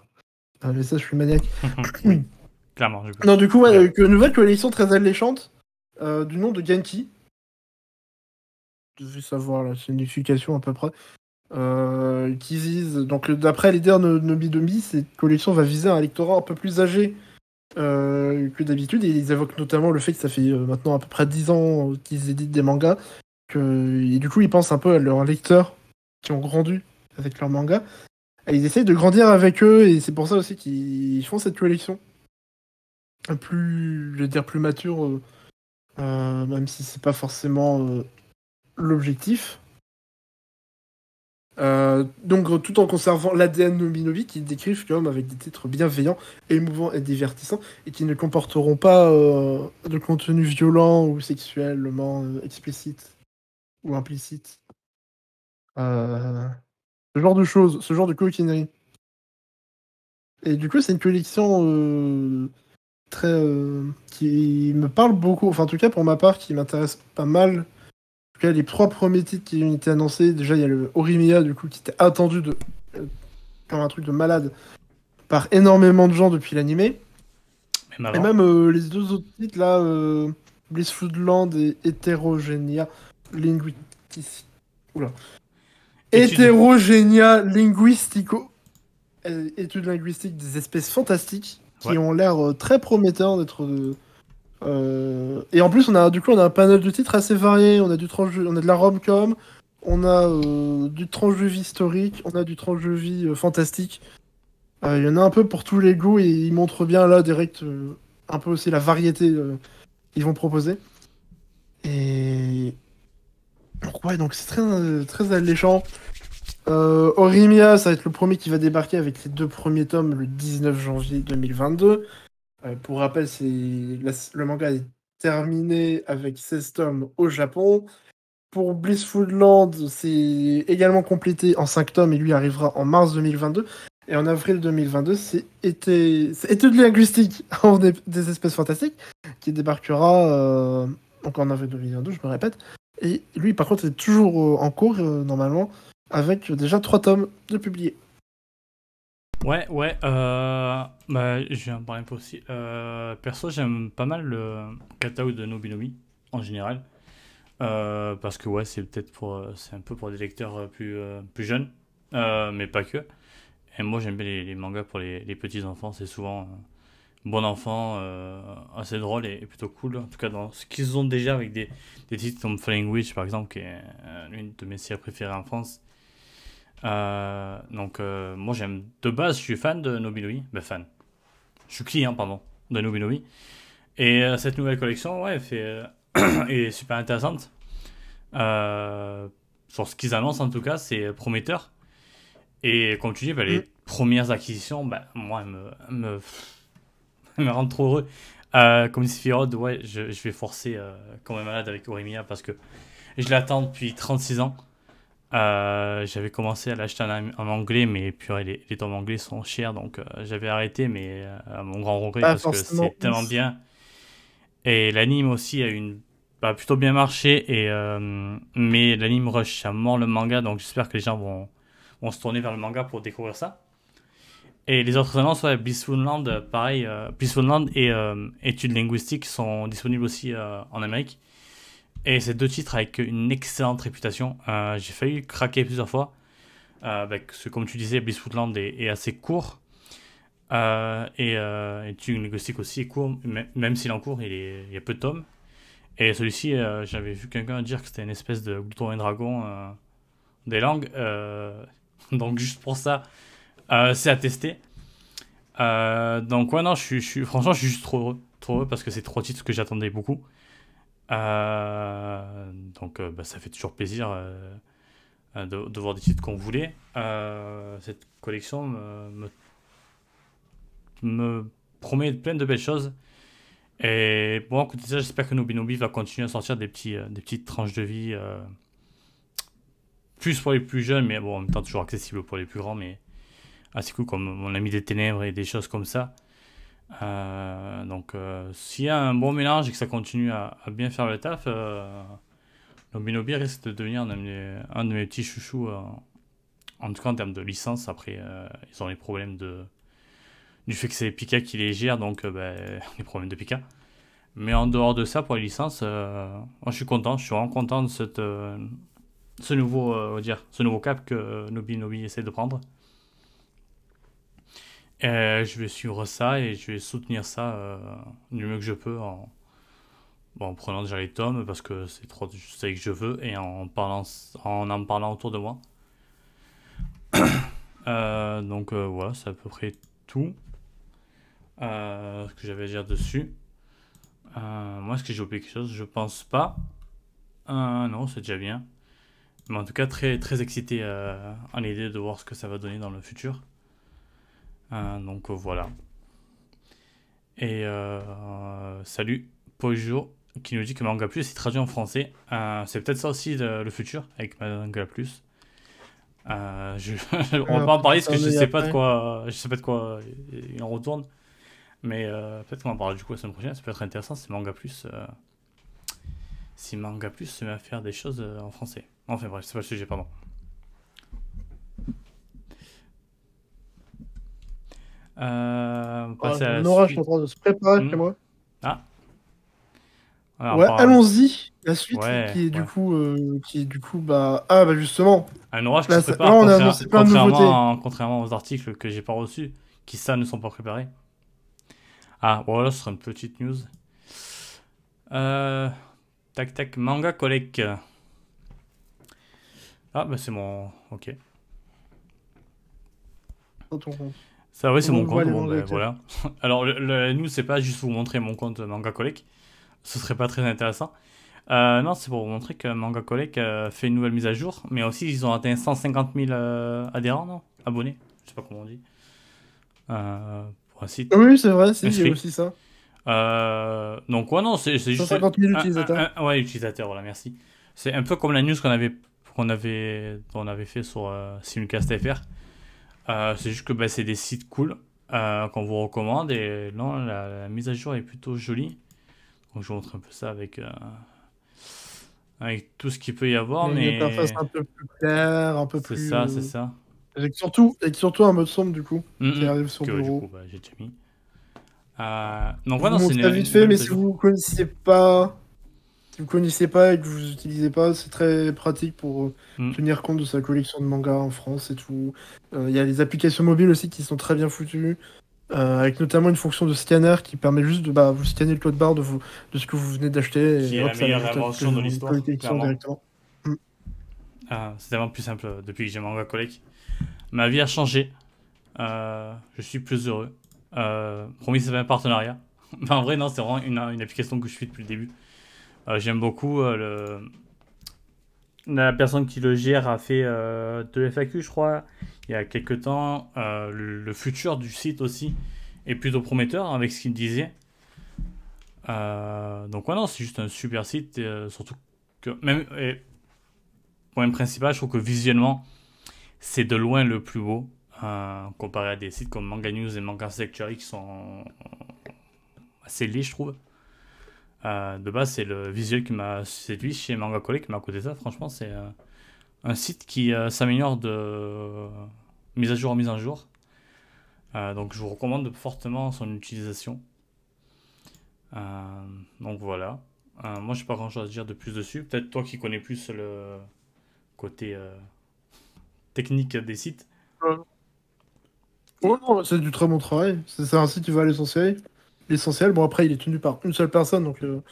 Euh, mais ça, je suis maniaque. clairement. Je... Non, du coup, ouais, euh, que nouvelle collection très alléchante, du nom de Genki. Devais savoir la signification à peu près. Euh, qui vise, donc d'après l'idée de Nobi Nobi, cette collection va viser un lectorat un peu plus âgé euh, que d'habitude, et ils évoquent notamment le fait que ça fait euh, maintenant à peu près 10 ans qu'ils éditent des mangas, que, et du coup ils pensent un peu à leurs lecteurs qui ont grandi avec leurs mangas, et ils essayent de grandir avec eux, et c'est pour ça aussi qu'ils font cette collection. Plus, je veux dire, plus mature, même si c'est pas forcément l'objectif. Euh, donc tout en conservant l'ADN Nobinobi qui décrivent quand avec des titres bienveillants, émouvants et divertissants et qui ne comporteront pas euh, de contenu violent ou sexuellement euh, explicite ou implicite. Ce genre de choses, ce genre de coquinerie. Et du coup c'est une collection très qui me parle beaucoup, enfin en tout cas pour ma part qui m'intéresse pas mal tout cas, les trois premiers titres qui ont été annoncés, déjà il y a le Orimiya du coup qui était attendu de euh, comme un truc de malade par énormément de gens depuis l'animé. Même Et même euh, les deux autres titres là, euh, Blissful Land et Heterogenia Linguistico. Oula. Étude. Heterogenia Linguistico. Études linguistiques des espèces fantastiques qui Ouais. ont l'air euh, très prometteurs d'être. Euh, Et en plus, on a du coup on a un panel de titres assez varié. On a du tranche, on a de la rom-com, on a euh, du tranche de vie historique, on a du tranche de vie euh, fantastique. Il y en a un peu pour tous les goûts et ils montrent bien là direct un peu aussi la variété qu'ils vont proposer. Et donc, ouais, donc c'est très, très alléchant. Orimia, ça va être le premier qui va débarquer avec les deux premiers tomes le 19 janvier 2022. Euh, pour rappel, c'est le manga est terminé avec 16 tomes au Japon. Pour Blissful Land, c'est également complété en 5 tomes et lui arrivera en mars 2022. Et en avril 2022, c'est été, c'est étude linguistique en des, des espèces fantastiques qui débarquera euh, donc en avril 2022, je me répète. Et lui, par contre, est toujours euh, en cours euh, normalement avec déjà 3 tomes de publiés. Ouais, ouais, euh, bah, parler un peu aussi. Euh, perso, j'aime pas mal le catalogue de Nobinobi, en général. Euh, parce que, ouais, c'est peut-être pour, euh, c'est un peu pour des lecteurs euh, plus, plus jeunes, mais pas que. Et moi, j'aime bien les, mangas pour les, les petits enfants, c'est souvent bon enfant, assez drôle et, plutôt cool. En tout cas, dans ce qu'ils ont déjà avec des, des titres comme Flying Witch, par exemple, qui est l'une de mes séries préférées en France. Euh, donc, euh, moi, j'aime de base, je suis fan de Nobinobi. Ben, fan. Je suis client, pardon, de Nobinobi. Et euh, cette nouvelle collection, ouais, fait, est super intéressante. Sur ce qu'ils annoncent, en tout cas, c'est prometteur. Et comme tu dis, ben, les Mm. premières acquisitions, ben, moi, elles me, elles me, elles me rendent trop heureux. Euh, comme Sephiroth, ouais, je, je vais forcer euh, comme un malade avec Orimia parce que je l'attends depuis 36 ans. Euh, j'avais commencé à l'acheter en, en anglais, mais puis ouais, les, les tomes anglais sont chers, donc euh, j'avais arrêté, mais euh, à mon grand regret, parce que c'est tellement bien. Et l'anime aussi a une, bah, plutôt bien marché, et, mais l'anime rush à mort le manga, donc j'espère que les gens vont, vont se tourner vers le manga pour découvrir ça. Et les autres annonces, ouais, Blissful Land, euh, pareil, euh, Blissful Land et Études linguistiques sont disponibles aussi en Amérique. Et ces deux titres avec une excellente réputation. Euh, j'ai failli craquer plusieurs fois. Euh, avec ce, comme tu disais, Blissful Land est, est assez court. Euh, et euh, Études linguistiques aussi est court, même, s'il est en cours, il, est, il y a peu de tomes. Et celui-ci, j'avais vu quelqu'un dire que c'était une espèce de Glouton et Dragon des langues. Donc juste pour ça, c'est à tester. Donc ouais, non, je suis- franchement, je suis juste trop heureux, trop heureux parce que c'est trois titres que j'attendais beaucoup. Euh, donc euh, bah, ça fait toujours plaisir euh, de, voir des titres qu'on voulait. Cette collection me, me, me promet plein de belles choses. Et bon, côté ça, j'espère que Nobinobi va continuer à sortir des, petits, des petites tranches de vie. plus pour les plus jeunes, mais bon, en même temps toujours accessible pour les plus grands, mais assez cool comme Mon ami des ténèbres et des choses comme ça. Euh, donc euh, s'il y a un bon mélange et que ça continue à, bien faire le taf, euh, Nobinobi risque de devenir un de mes, petits chouchous, euh, en tout cas en termes de licence. Après, euh, ils ont les problèmes de, du fait que c'est Pika qui les gère, donc euh, ben, les problèmes de Pika. Mais en dehors de ça, pour les licences, euh, je suis content, je suis vraiment content de euh, ce, nouveau, euh, dire, ce nouveau cap que euh, Nobi Nobi essaie de prendre. Euh, je vais suivre ça et je vais soutenir ça euh, du mieux que je peux en, prenant déjà les tomes parce que c'est trop c'est que je veux et en parlant en en parlant autour de moi. Euh, donc voilà, c'est à peu près tout ce que j'avais à dire dessus. Moi, est-ce que j'ai oublié quelque chose? Je pense pas. Non, c'est déjà bien. Mais en tout cas, très, très excité à l'idée de voir ce que ça va donner dans le futur. Euh, donc euh, voilà. Et euh, salut, Pojo, qui nous dit que Manga Plus est traduit en français. Euh, c'est peut-être ça aussi le, le futur avec Manga Plus. Euh, je, on va pas en parler parce que je sais pas de quoi, je sais pas de quoi il en retourne. Mais euh, peut-être qu'on en parlera du coup la semaine prochaine. Ça peut être intéressant si Manga Plus, euh, si Manga Plus se met à faire des choses en français. Enfin bref, c'est pas le sujet, pardon. Euh, on passe à un orage suite. en train de se préparer Hmm. chez moi. Ah. Alors, Ouais, allons-y. La suite Ouais, qui est du coup, euh, qui est du coup, bah, ah bah justement. Un orage qui Là, se prépare, là, on a annoncé plein de nouveautés. contrairement, contrairement aux articles que j'ai pas reçus, qui ça ne sont pas préparés. Ah, voilà, ce sera une petite news. Euh, tac tac, manga collect. Ah, bah c'est mon. Ok. Dans ton compte. Ça, oui, c'est On mon compte. Bon, ben, voilà. Alors, le, le- nous, c'est pas juste vous montrer mon compte Manga Collect. Ce serait pas très intéressant. Euh, non, c'est pour vous montrer que Manga Collect euh, fait une nouvelle mise à jour. Mais aussi, ils ont atteint 150 000 euh, adhérents, non? Abonnés. Je sais pas comment on dit. Euh, pour un site. Oui, c'est vrai, a aussi ça. Euh, donc, ouais, non, c'est c'est juste. 150 000 un- utilisateurs. un- un- ouais, utilisateurs, voilà, merci. C'est un peu comme la news qu'on avait, qu'on avait, qu'on avait fait sur Simulcast FR. Euh, c'est juste que bah, c'est des sites cool euh, qu'on vous recommande et non, la, la mise à jour est plutôt jolie. Donc, je vous montre un peu ça avec, euh, avec tout ce qu'il peut y avoir, mais Une interface un peu plus claire, un peu c'est plus. ça, euh, c'est ça. Avec surtout, avec surtout un mode sombre du coup, Mm, qui mm. arrive sur Que, du bureau. coup, bah, j'ai déjà mis. Donc, Je voilà, vous c'est ça vite fait, mais si vous connaissez pas, vous connaissez pas et que vous utilisez pas, c'est très pratique pour euh, Mm. tenir compte de sa collection de mangas en France et tout. Euh, Il y a les applications mobiles aussi qui sont très bien foutues, euh, avec notamment une fonction de scanner qui permet juste de bah, vous scanner le code barre de, vous, de ce que vous venez d'acheter Qui et est la hop, meilleure invention de vous l'histoire, directement. Ah, c'est tellement plus simple depuis que j'ai Manga Collect. Ma vie a changé. Euh, je suis plus heureux. Euh, promis, c'est pas un partenariat. Mais en vrai, non, c'est vraiment une, une application que je suis depuis le début. Euh, J'aime beaucoup euh. La personne qui le gère a fait euh, deux FAQ, je crois, il y a quelques temps. Le, futur du site aussi est plutôt prometteur avec ce qu'il disait. Donc, ouais, non, c'est juste un super site. surtout que. Même, point principal, je trouve que visuellement, c'est de loin le plus beau, comparé à des sites comme Manga News et Manga Sanctuary qui sont assez laids, je trouve. Euh, de base, c'est le visuel qui m'a séduit chez Manga Collect, mais à côté de ça, franchement, c'est euh, un site qui euh, s'améliore de mise à jour en mise à jour. Donc, je vous recommande fortement son utilisation. Donc voilà. Moi, j'ai pas grand chose à dire de plus dessus. Peut-être toi qui connais plus le côté technique des sites. Oh non, c'est du très bon travail. C'est un site qui va à l'essentiel. L'essentiel, bon après il est tenu par une seule personne, donc euh,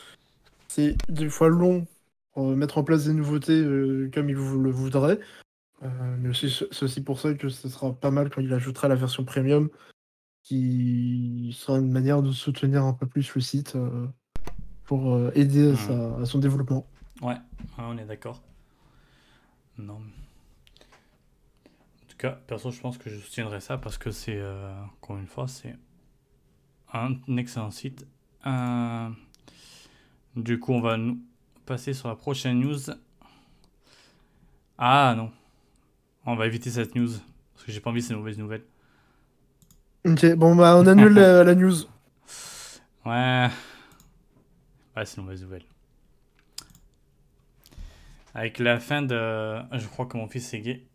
c'est des fois long pour euh, mettre en place des nouveautés euh, comme il vous le voudrait. Mais c'est aussi pour ça que ce sera pas mal quand il ajoutera la version premium, qui sera une manière de soutenir un peu plus le site pour aider à, sa- à son développement. Ouais, on est d'accord. Non. En tout cas, perso, je pense que je soutiendrai ça parce que c'est, encore une fois, c'est un excellent site. Euh, du coup, on va nous passer sur la prochaine news. Ah non, on va éviter cette news parce que j'ai pas envie de ces mauvaises nouvelles. Ok, bon bah on annule la, la news. Ouais. Ouais, c'est une mauvaise nouvelle. Avec la fin de. Je crois que mon fils est gay.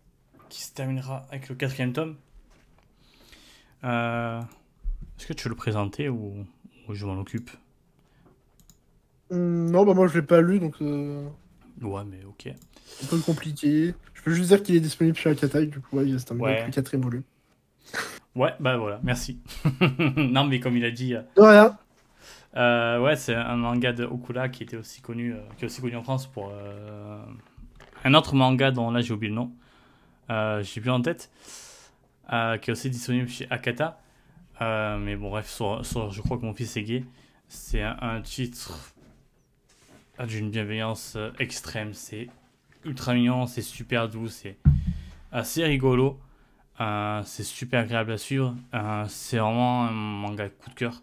Qui se terminera avec le quatrième tome. Euh, Est-ce que tu veux le présenter ou, ou je m'en occupe Hum, non, bah moi je l'ai pas lu, donc euh, Ouais, mais ok. c'est un peu compliqué. Je peux juste dire qu'il est disponible chez Akatai, du coup ouais, il se termine Ouais. quatrième volume. Ouais, bah voilà, merci. non, mais comme il a dit. euh, De rien. Euh, ouais, c'est un manga de Okura qui était aussi connu, euh, qui est aussi connu en France pour euh, un autre manga dont là j'ai oublié le nom, euh, j'ai plus en tête, euh, qui est aussi disponible chez Akata. Euh, mais bon, bref, je crois que mon fils est gay. C'est un, titre d'une bienveillance euh, extrême. C'est ultra mignon, c'est super doux, c'est assez rigolo. Euh, c'est super agréable à suivre. C'est vraiment un manga coup de cœur.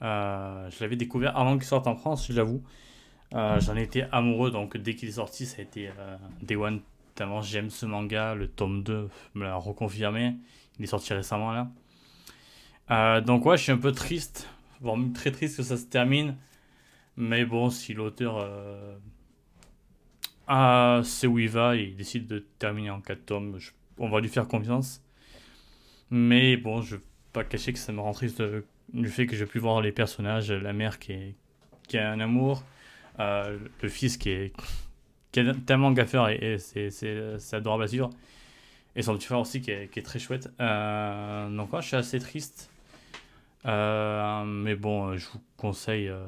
Je l'avais découvert avant qu'il sorte en France, je l'avoue. J'en étais amoureux, donc dès qu'il est sorti, ça a été Day One. Tellement j'aime ce manga, le tome 2 me l'a reconfirmé. Il est sorti récemment là. Euh, donc ouais, je suis un peu triste, voire même très triste que ça se termine. Mais bon, si l'auteur euh, ah, sait où il va et il décide de terminer en 4 tomes, on va lui faire confiance. Mais bon, je vais pas cacher que ça me rend triste de- du fait que je vais plus voir les personnages, la mère qui, est, qui a un amour, euh, le fils qui est, tellement gaffeur et, et c'est- adorable à suivre. Et son petit frère aussi qui est, qui est très chouette. Euh, donc moi je suis assez triste. Euh, mais bon, euh, je vous conseille euh,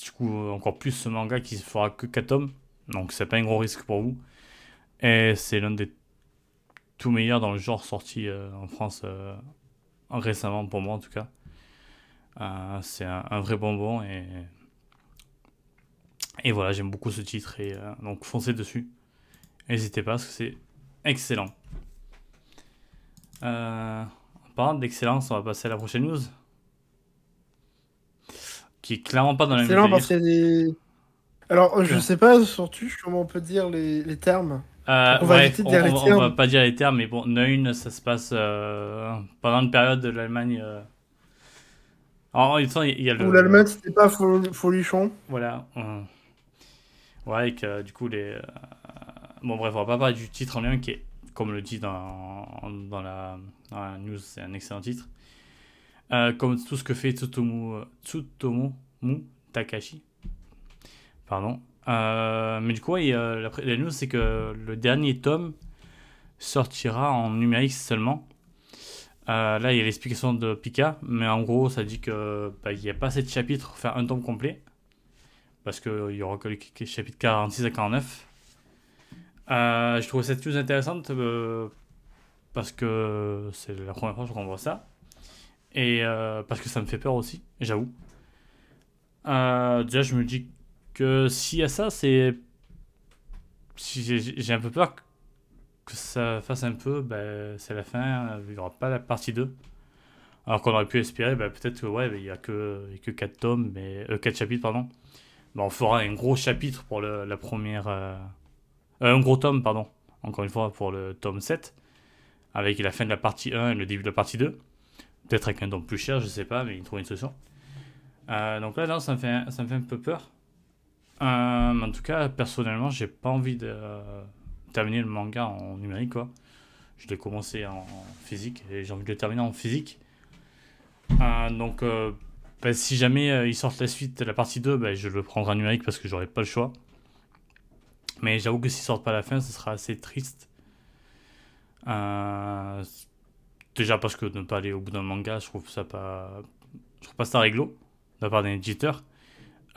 du coup encore plus ce manga qui fera que 4 tomes. Donc c'est pas un gros risque pour vous. Et c'est l'un des tout meilleurs dans le genre sorti en France récemment pour moi en tout cas. C'est un, vrai bonbon et, et voilà, j'aime beaucoup ce titre et donc foncez dessus. N'hésitez pas parce que c'est excellent. en parlant d'excellence, on va passer à la prochaine news. Qui est clairement pas dans la même parce des... Alors, je sais pas surtout comment on peut dire les, les termes. Euh, on, va dire les termes. on va pas dire les termes, mais bon, Neun, ça se passe euh, pendant une période de l'Allemagne. Euh... Alors, il y a le. Où l'Allemagne, c'était pas folichon. Voilà. Ouais, et que du coup, les. Euh, bon, bref, on va pas parler du titre en lien qui est, comme le dit dans, dans, la, news, c'est un excellent titre. Euh, comme tout ce que fait Tsutomu, Tsutomu Takashi. Pardon. Euh, mais du coup, la, la, news, c'est que le dernier tome sortira en numérique seulement. Euh, là, il y a l'explication de Pika, mais en gros, ça dit que bah, il n'y a pas assez de chapitres pour faire un tome complet. Parce qu'il y aura que les chapitres 46 à 49. Euh, je trouve cette news intéressante parce que c'est la première fois qu'on voit ça. Et parce que ça me fait peur aussi, j'avoue. déjà, je me dis que s'il y a ça, c'est. J'ai un peu peur que ça fasse un peu, ben, c'est la fin, il n'y aura pas la partie 2. Alors qu'on aurait pu espérer, ben, peut-être que ouais, il n'y a, que, que 4 tomes, mais, 4 euh, chapitres, pardon. Ben, on fera un gros chapitre pour la première. Euh, euh, un gros tome, pardon, encore une fois, pour le tome 7, avec la fin de la partie 1 et le début de la partie 2. Peut-être avec un tome plus cher, je sais pas, mais il trouve une solution. donc là, non, ça me fait, ça me fait un peu peur. Euh, en tout cas, personnellement, j'ai pas envie de euh, terminer le manga en numérique. Quoi. Je l'ai commencé en physique et j'ai envie de le terminer en physique. Euh, donc, bah, si jamais ils sortent la suite, la partie 2, bah, je le prendrai en numérique parce que j'aurai pas le choix. Mais j'avoue que s'ils sortent pas la fin, ce sera assez triste. déjà parce que ne pas aller au bout d'un manga, je trouve ça pas, je trouve pas ça réglo de la part d'un éditeur.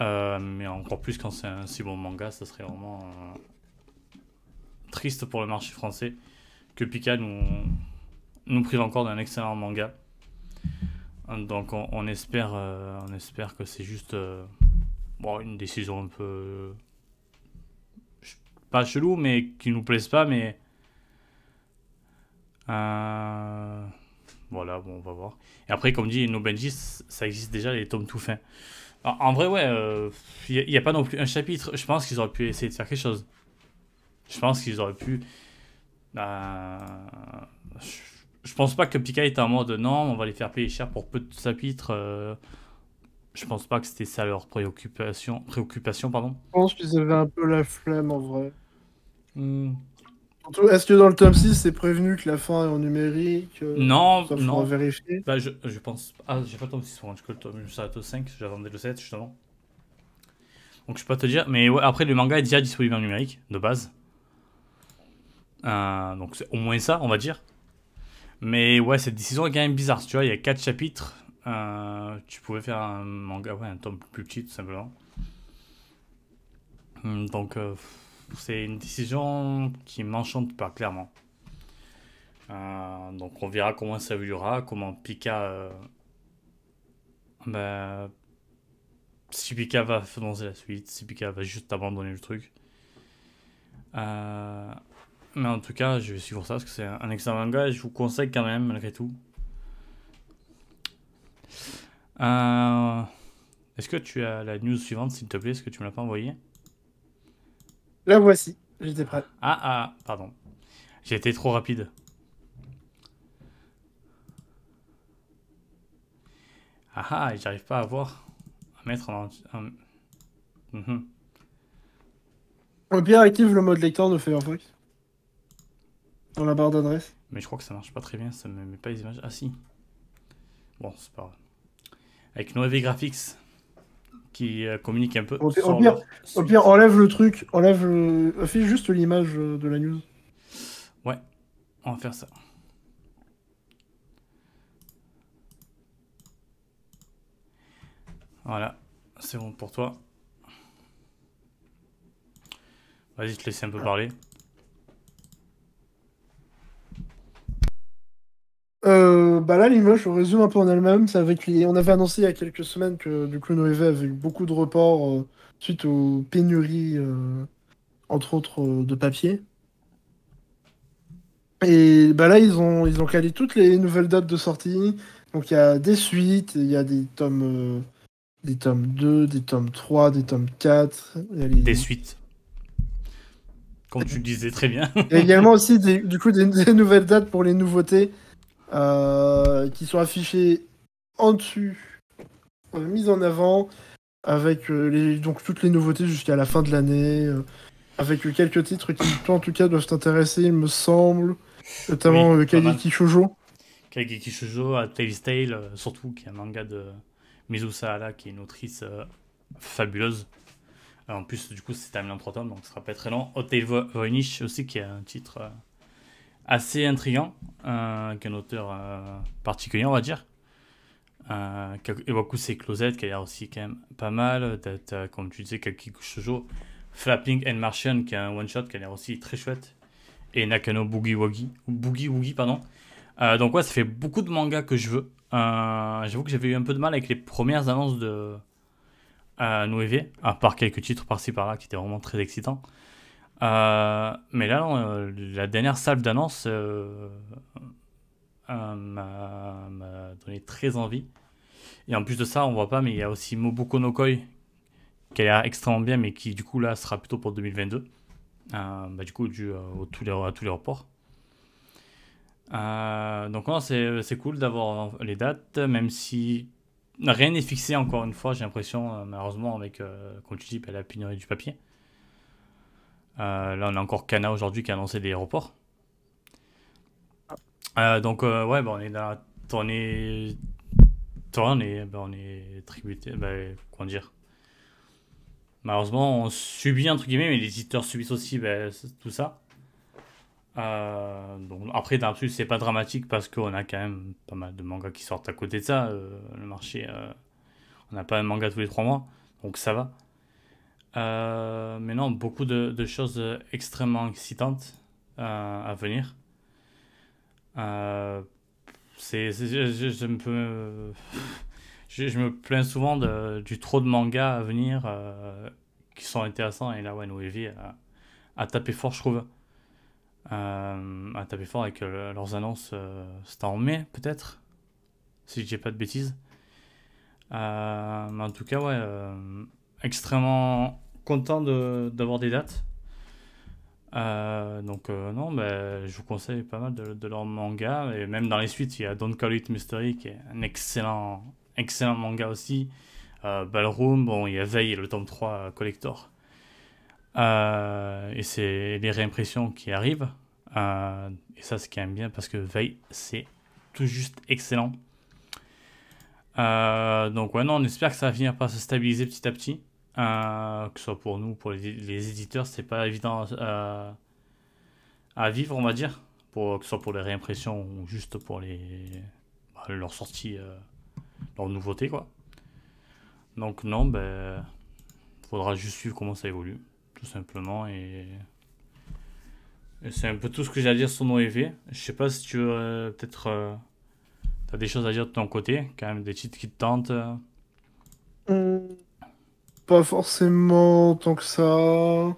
Euh, mais encore plus quand c'est un si bon manga, ça serait vraiment euh, triste pour le marché français que Pika nous, prive encore d'un excellent manga. Donc on, espère, euh, on espère que c'est juste bon, une décision un peu pas chelou, mais qui nous plaise pas, mais voilà, bon, on va voir. Et après, comme dit No Benji, ça existe déjà les tomes tout fins. En, vrai, ouais, il euh, n'y a, pas non plus un chapitre. Je pense qu'ils auraient pu essayer de faire quelque chose. Je pense qu'ils auraient pu. Euh, je, pense pas que Pika était en mode non, on va les faire payer cher pour peu de chapitres. Euh, je pense pas que c'était ça leur préoccupation. préoccupation pardon. Je pense qu'ils avaient un peu la flemme en vrai. Hmm. Est-ce que dans le tome 6, c'est prévenu que la fin est en numérique euh, Non, ça non. vérifier. Bah, je, je pense. Ah, j'ai pas le tome 6 pour le tome. Je au 5, j'attendais le 7 justement. Donc je peux pas te dire. Mais ouais, après, le manga est déjà disponible en numérique, de base. Euh, donc c'est au moins ça, on va dire. Mais ouais, cette décision est quand même bizarre. Tu vois, il y a 4 chapitres. Euh, tu pouvais faire un manga, ouais, un tome plus petit, tout simplement. Hmm, donc. Euh, c'est une décision qui m'enchante pas, clairement. Euh, donc on verra comment ça évoluera, comment Pika... Euh, bah, si Pika va financer la suite, si Pika va juste abandonner le truc. Euh, mais en tout cas, je vais suivre ça parce que c'est un excellent manga et je vous conseille quand même, malgré tout. Est-ce que tu as la news suivante, s'il te plaît? Est-ce que tu me l'as pas envoyée? La voici, j'étais prêt. Ah ah, pardon. J'ai été trop rapide. Ah ah, j'arrive pas à voir. À mettre en. Mhm. Active le mode lecteur de Firefox. Dans la barre d'adresse. Mais je crois que ça marche pas très bien, ça me met pas les images. Ah si. Bon, c'est pas grave. Avec Noévé Graphics qui euh, communique un peu. Au, pire, enlève le truc, enlève le... Fais juste l'image euh, de la news. Ouais, on va faire ça. Voilà, c'est bon pour toi. Vas-y, te laisse un peu parler. Euh, bah là, l'image, je résume un peu en elle-même. Avec les... On avait annoncé il y a quelques semaines que du coup, Noévé avait eu beaucoup de reports euh, suite aux pénuries, euh, entre autres, euh, de papier. Et bah là, ils ont, ils ont calé toutes les nouvelles dates de sortie. Donc il y a des suites, il y a des tomes, des tomes 2, des tomes 3, des tomes 4. Il y a les- Des suites. Comme tu le disais très bien. Il y a également aussi des, du coup des, des nouvelles dates pour les nouveautés qui sont affichées en dessus, euh, mises en avant, avec euh, les, donc toutes les nouveautés jusqu'à la fin de l'année, euh, avec euh, quelques titres qui, toi en tout cas, doivent t'intéresser, il me semble, notamment Oui, euh. Kageki Shoujo. Kageki Shoujo, à Tales Tale, euh, surtout, qui est un manga de Mizu Sahara, qui est une autrice euh, fabuleuse. Euh, en plus, du coup, c'est terminé en 3 tomes, donc ce sera pas très long. Hotel Vo- Voynich aussi, qui est un titre euh, assez intriguant, euh, qui est un auteur euh, particulier, on va dire. Euh, Iwakusei Closet, qui a l'air aussi quand même pas mal. T'as, comme tu disais, Kageki Shoujo. Flapping and Martian, qui est un one-shot, qui a l'air aussi très chouette. Et Nakano Boogie Woogie, Boogie Woogie, pardon. Euh, donc ouais, ça fait beaucoup de mangas que je veux. Euh, J'avoue que j'avais eu un peu de mal avec les premières annonces de euh, Noévé, à part quelques titres par-ci par-là qui étaient vraiment très excitants. Euh, mais là, euh, la dernière salve d'annonces euh, m'a donné très envie. Et en plus de ça, on voit pas, mais il y a aussi Moboko no Koi qui a l'air extrêmement bien, mais qui du coup là sera plutôt pour 2022. Euh, bah, du coup, tous les, à tous les reports. Donc c'est cool d'avoir les dates, même si rien n'est fixé encore une fois, j'ai l'impression, malheureusement, avec, euh, comme tu dis, bah, la pénurie du papier. Euh, là, on a encore Kana aujourd'hui qui a annoncé des reports. Euh, donc, euh, ouais, bah, on est dans la tournée. On est, bah, on est tributé. Bah, comment dire Malheureusement, on subit, entre guillemets, mais les éditeurs subissent aussi bah, tout ça. Donc après, dans l'absolu, c'est pas dramatique parce qu'on a quand même pas mal de mangas qui sortent à côté de ça. le marché, on n'a pas un manga tous les trois mois, donc ça va. Euh, mais non, beaucoup de, choses extrêmement excitantes euh, à venir. Je, me plains souvent du trop de mangas à venir euh, qui sont intéressants. Et là, ouais, Noévi a, a tapé fort, je trouve. Euh, a tapé fort avec leurs annonces. euh, C'était en mai, peut-être Si je dis pas de bêtises. Mais en tout cas, ouais, extrêmement content d'avoir des dates. Euh, donc, euh, non, je vous conseille pas mal de, de leurs mangas. Et même dans les suites, il y a Don't Call It Mystery qui est un excellent, excellent manga aussi. Euh, Ballroom, bon, il y a Veil, le tome 3 euh, collector. Et c'est les réimpressions qui arrivent. Et ça, c'est quand même bien parce que Veil, c'est tout juste excellent. Donc, ouais, non, on espère que ça va finir par se stabiliser petit à petit. Euh, que ce soit pour nous, pour les, les éditeurs, c'est pas évident à vivre, on va dire. Pour, que ce soit pour les réimpressions ou juste pour les, bah, leurs sorties, euh, leurs nouveautés, quoi. Donc, non, ben, faudra juste suivre comment ça évolue, tout simplement. Et, c'est un peu tout ce que j'ai à dire sur Noévé. Je sais pas si tu veux euh, peut-être. T'as des choses à dire de ton côté, quand même des titres qui te tentent. Pas forcément tant que ça.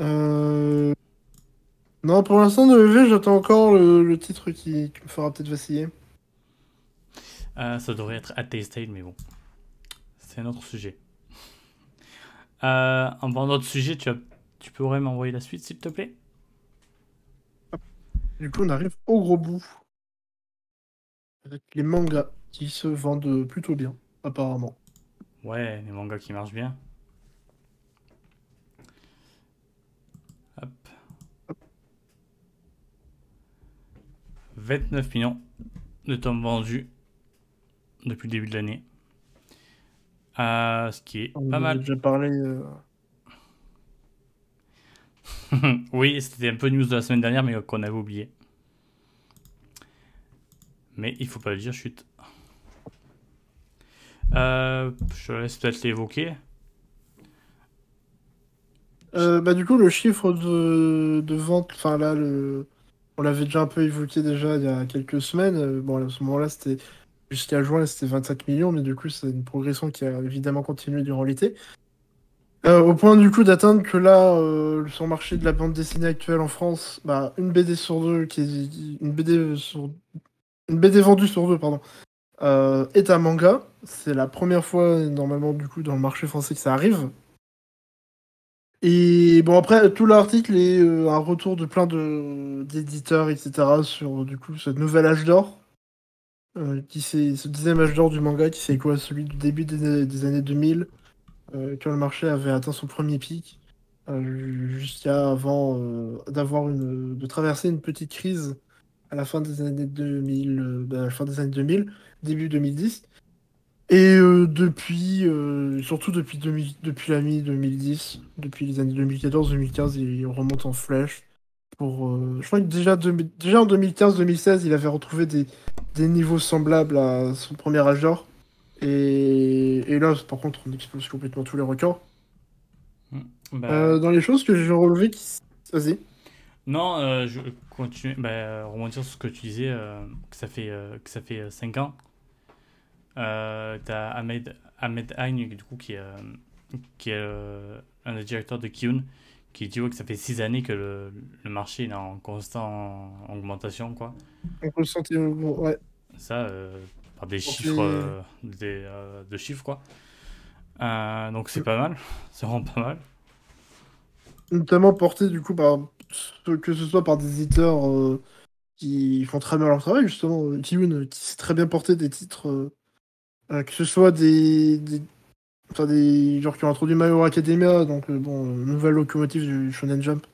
Euh, Non, pour l'instant, de EV, j'attends encore le, le titre qui, qui me fera peut-être vaciller. Euh, ça devrait être at Tale, mais bon. C'est un autre sujet. Euh, en parlant d'autre sujet, tu, as, tu pourrais m'envoyer la suite, s'il te plaît? Du coup, on arrive au gros bout. Avec les mangas qui se vendent plutôt bien, apparemment. Ouais, les mangas qui marchent bien. Hop. 29 millions de tomes vendus depuis le début de l'année. Euh, ce qui est On pas mal. déjà parlé. euh, oui, c'était un peu news de la semaine dernière, mais qu'on avait oublié. Mais il faut pas le dire, chute. Euh, je laisse peut-être l'évoquer. Euh, bah, du coup, le chiffre de, vente, enfin là, On l'avait déjà un peu évoqué déjà il y a quelques semaines. Bon, à ce moment-là, c'était jusqu'à juin, c'était 25 millions, mais du coup, c'est une progression qui a évidemment continué durant l'été. au point du coup d'atteindre que là, sur le marché de la bande dessinée actuelle en France, bah, une BD sur deux, qui une BD sur une BD vendue sur deux, pardon, euh, est un manga. C'est la première fois, normalement, du coup, dans le marché français que ça arrive. Et bon, après, tout l'article est euh, un retour de plein d'éditeurs, etc., sur, du coup, ce nouvel âge d'or. Euh, qui c'est ce deuxième âge d'or du manga, qui c'est quoi Celui du début des, années 2000, quand le marché avait atteint son premier pic, jusqu'à avant d'avoir une, de traverser une petite crise à la fin des années 2000, euh, bah, fin des années 2000, début 2010. Et euh, depuis, euh, surtout depuis, depuis la mi-2010, depuis les années 2014-2015, il remonte en flèche. Pour, je crois que déjà, déjà en 2015-2016, il avait retrouvé des, des, niveaux semblables à son premier d'or. Et, et, là, par contre, on explose complètement tous les records. Hmm. Bah. dans les choses que j'ai relevées, qui... vas-y. Non, euh, je continue, bah, rebondir sur ce que tu disais, euh, que ça fait, euh, que ça fait 5 ans. Euh, t'as Ahmed, Ahmed Ayn, du coup, qui, qui est un des directeurs de Kyun, qui dit que ça fait 6 années que le, le marché est en constante augmentation, quoi. Le sentir, ouais. Ça, par des chiffres, des, de chiffres, quoi. donc c'est pas mal, c'est vraiment pas mal. Notamment porté, du coup, par que ce soit par des éditeurs euh, qui font très bien leur travail, justement. Euh, qui sait très bien porter des titres, euh, que ce soit des, des, enfin, des gens qui ont introduit My Hero Academia, donc bon, nouvelle locomotive du Shonen Jump.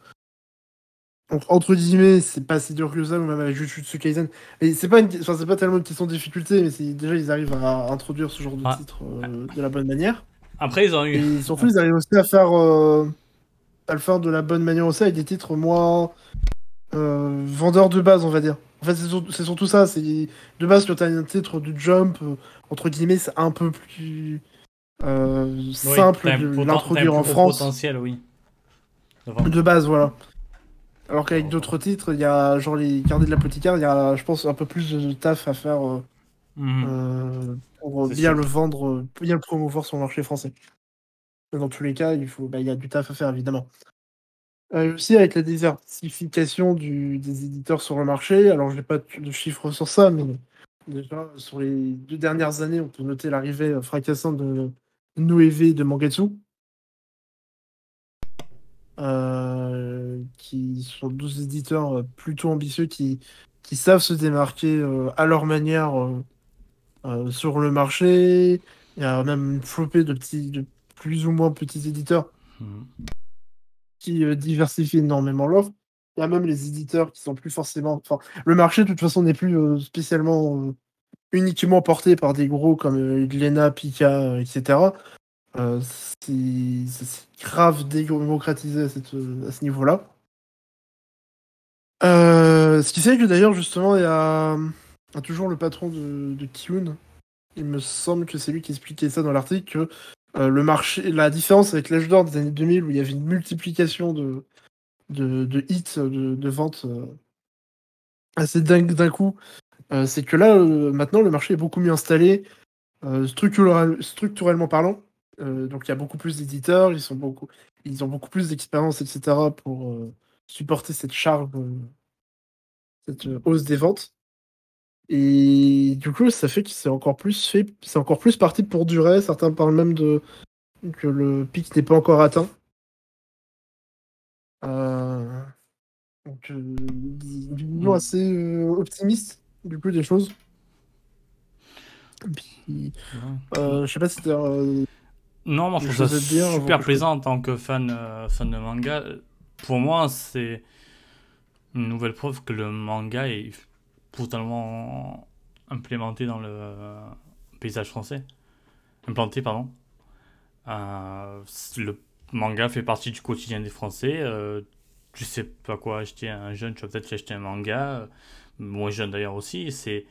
Donc, entre guillemets, c'est pas si dur que ça, ou même avec Jujutsu Kaisen. Et c'est pas, une... enfin, c'est pas tellement une question de difficulté, mais déjà, ils arrivent à introduire ce genre de ah. titre de la bonne manière. Après, ils ont eu. Et surtout, ils arrivent aussi à faire à le faire de la bonne manière aussi, avec des titres moins euh, vendeurs de base, on va dire. En fait, c'est surtout ça. C'est de base quand tu as un titre de jump euh, entre guillemets, c'est un peu plus euh, simple de l'introduire en France. Potentiel, oui. De base, voilà. Alors qu'avec d'autres titres, il y a genre les Gardiens de l'apothicaire, il y a, je pense, un peu plus de taf à faire mhm. pour bien le vendre, bien le promouvoir sur le marché français. Dans tous les cas, il faut, bah, y a du taf à faire évidemment. Euh, aussi avec la diversification du, des éditeurs sur le marché, alors je n'ai pas de chiffres sur ça, mais déjà sur les deux dernières années, on peut noter l'arrivée fracassante de Noévé de Mangetsu, euh, qui sont 12 éditeurs plutôt ambitieux qui, qui savent se démarquer euh, à leur manière sur le marché. Il y a même une flopée de petits, plus ou moins petits éditeurs mhm. qui euh, diversifient énormément l'offre. Il y a même les éditeurs qui sont plus forcément. Enfin, le marché, de toute façon, n'est plus euh, spécialement euh, uniquement porté par des gros comme Glena, Pika, etc. c'est grave démocratisé à, ce niveau-là. ce qui fait que d'ailleurs, justement, il y a, toujours le patron de, de Il me semble que c'est lui qui expliquait ça dans l'article, que euh, le marché, la différence avec l'âge d'or des années 2000 où il y avait une multiplication de, de, hits, de, ventes euh, assez dingue d'un coup, euh, c'est que là, maintenant, le marché est beaucoup mieux installé, structurellement parlant. donc il y a beaucoup plus d'éditeurs, ils, ils ont beaucoup plus d'expérience, etc. pour supporter cette charge, cette hausse des ventes. Et du coup, ça fait que c'est encore plus fait, c'est encore plus parti pour durer. Certains parlent même de que le pic n'est pas encore atteint. Euh... Donc, euh, mm. assez euh, optimiste du coup des choses. Puis, euh, je sais pas si t'as. Euh, non, moi je trouve ça super plaisant en tant que fan, fan de manga. Pour moi, c'est une nouvelle preuve que le manga est totalement implémenté dans le paysage français. Implanté, pardon. Euh, le manga fait partie du quotidien des Français. Euh, tu sais pas quoi acheter un jeune, tu vas peut-être acheter un manga. Moi, jeune d'ailleurs aussi. C'est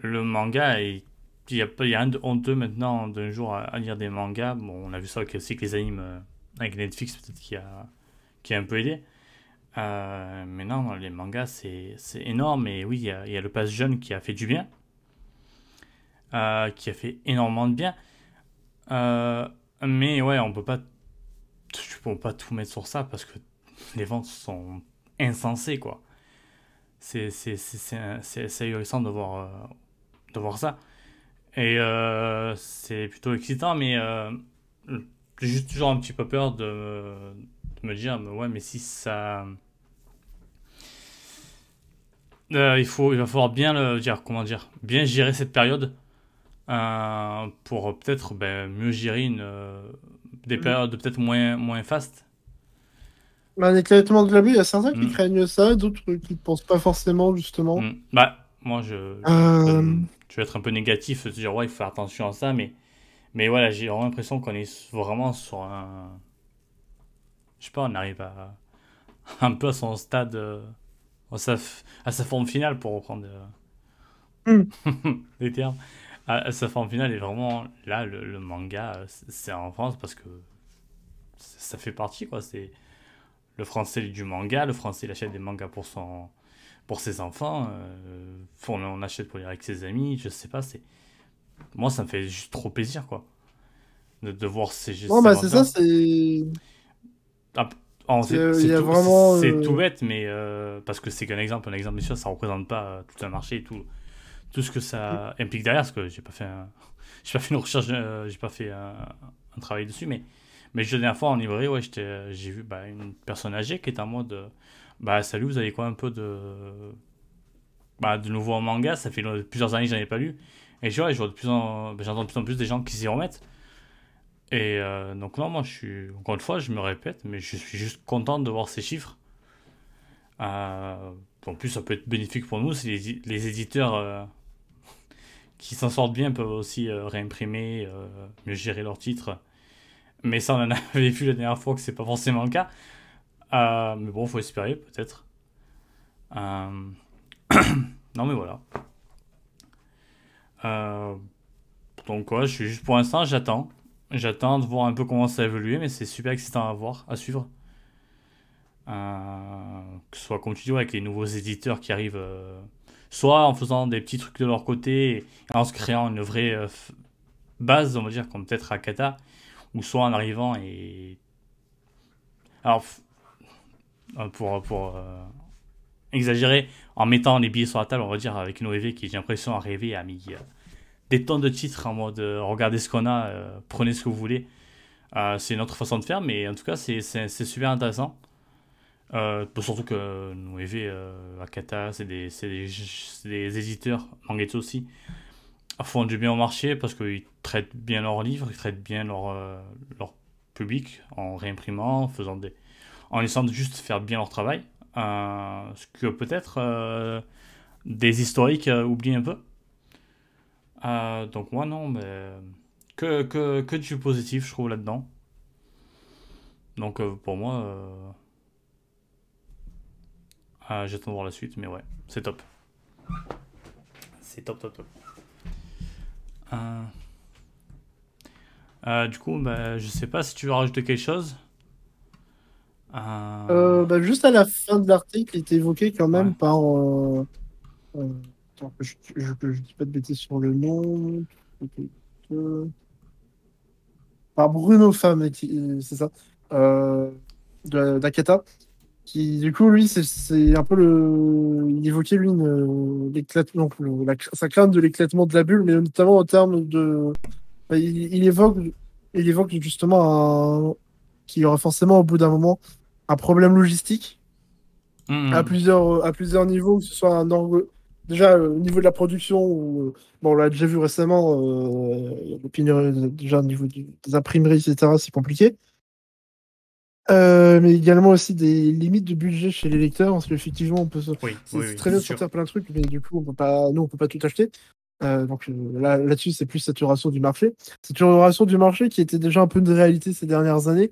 le manga et il y a, il y a un honteux maintenant d'un jour à, lire des mangas. Bon, on a vu ça aussi avec les animes, euh, avec Netflix peut-être qui a, qui a un peu aidé. Euh, mais non, les mangas, c'est énorme. Et oui, il y, a, le pass jeune qui a fait du bien. Euh, qui a fait énormément de bien. Euh, mais ouais, on peut pas, tu peux pas tout mettre sur ça parce que les ventes sont insensées, quoi. C'est ahurissant de voir, de voir ça. Et c'est plutôt excitant, mais j'ai juste toujours un petit peu peur de, de me dire, ouais, mais si ça euh, il, faut, il va falloir bien le dire, comment dire, bien gérer cette période euh, pour peut-être ben, mieux gérer une, euh, des mm. périodes peut-être moins, moins fastes. Bah, un éclatement de la bulle, il y a certains qui mm. craignent ça, d'autres qui ne pensent pas forcément, justement. Mm. Bah, moi, je, je, vais être un peu négatif, se dire, ouais, il faut faire attention à ça, mais, mais voilà, j'ai vraiment l'impression qu'on est vraiment sur un. Je sais pas, on arrive à un peu à son stade à sa, à sa forme finale, pour reprendre euh, mm. les termes. À, sa forme finale, est vraiment là, le, manga, c'est en France parce que ça fait partie, quoi. C'est le français du manga, le français il achète des mangas pour son pour ses enfants, euh, on achète pour lire avec ses amis, je sais pas, c'est moi ça me fait juste trop plaisir quoi de, de voir ces Non bah c'est ça, c'est ah, c'est euh, tout, bête, mais euh, parce que c'est qu'un exemple. Un exemple, bien sûr, ça représente pas euh, tout un marché, tout, tout ce que ça implique derrière. Parce que j'ai pas fait, j'ai pas fait une recherche, j'ai pas fait un, travail dessus, mais mais la dernière fois en librairie, ouais, j'ai vu bah, une personne âgée qui est en mode, bah salut, vous avez quoi un peu de, bah, de nouveau en manga. Ça fait plusieurs années que j'en ai pas lu, et je vois, je vois de plus en, bah, j'entends de plus en plus des gens qui s'y remettent. Et euh, donc non, moi je suis, encore une fois, je me répète, mais je suis juste content de voir ces chiffres. Euh, en plus, ça peut être bénéfique pour nous si les, éditeurs euh, qui s'en sortent bien peuvent aussi réimprimer, mieux gérer leurs titres. Mais ça, on en avait vu la dernière fois que c'est pas forcément le cas. mais bon, faut espérer peut-être. non, mais voilà. donc, ouais, je suis juste pour l'instant, j'attends. J'attends de voir un peu comment ça évolue, mais c'est super excitant à voir, à suivre. Euh, que ce soit comme tu dis, avec les nouveaux éditeurs qui arrivent, euh, soit en faisant des petits trucs de leur côté et en se créant une vraie euh, base, on va dire, comme peut-être Akata, ou soit en arrivant et. Alors, pour, pour exagérer, en mettant les billets sur la table, on va dire, avec OEV qui, j'ai l'impression, arriver à mis des tonnes de titres en mode euh, regardez ce qu'on a, euh, prenez ce que vous voulez. Euh, c'est une autre façon de faire, mais en tout cas, c'est super intéressant. surtout que Nueve, Akata, c'est des, des, des, éditeurs, Mangetsu aussi, font du bien au marché parce qu'ils traitent bien leurs livres, ils traitent bien leur, leur public en réimprimant, en, faisant des, en laissant de juste faire bien leur travail. ce que peut-être des historiques oublient un peu. Euh, donc moi non, mais que, que, que du positif je trouve là-dedans. Donc euh, pour moi, euh... Ah, j'attends de voir la suite, mais ouais, c'est top. C'est top, top, top. Euh, du coup, bah, je sais pas si tu veux rajouter quelque chose. Bah, juste à la fin de l'article, il était évoqué quand même par Attends, je, je, dis pas de bêtises sur le nom. Par Bruno Femme, c'est ça, euh, d'Akata, qui du coup, lui, c'est un peu le. Il évoquait, lui, l'éclatement, sa crainte de l'éclatement de la bulle, mais notamment en termes de. Bah, il, évoque, il évoque justement qu'il y aura forcément au bout d'un moment un problème logistique mmh. à, plusieurs, à plusieurs niveaux, que ce soit un, déjà euh, au niveau de la production, euh, bon, on l'a déjà vu récemment, euh, déjà au niveau des imprimeries, etc., c'est compliqué. mais également aussi des limites de budget chez les lecteurs, parce qu'effectivement, on peut très bien sortir plein de trucs, mais du coup, on peut pas, nous, on peut pas tout acheter. donc là, là-dessus, c'est plus saturation du marché. Saturation du marché qui était déjà un peu de réalité ces dernières années,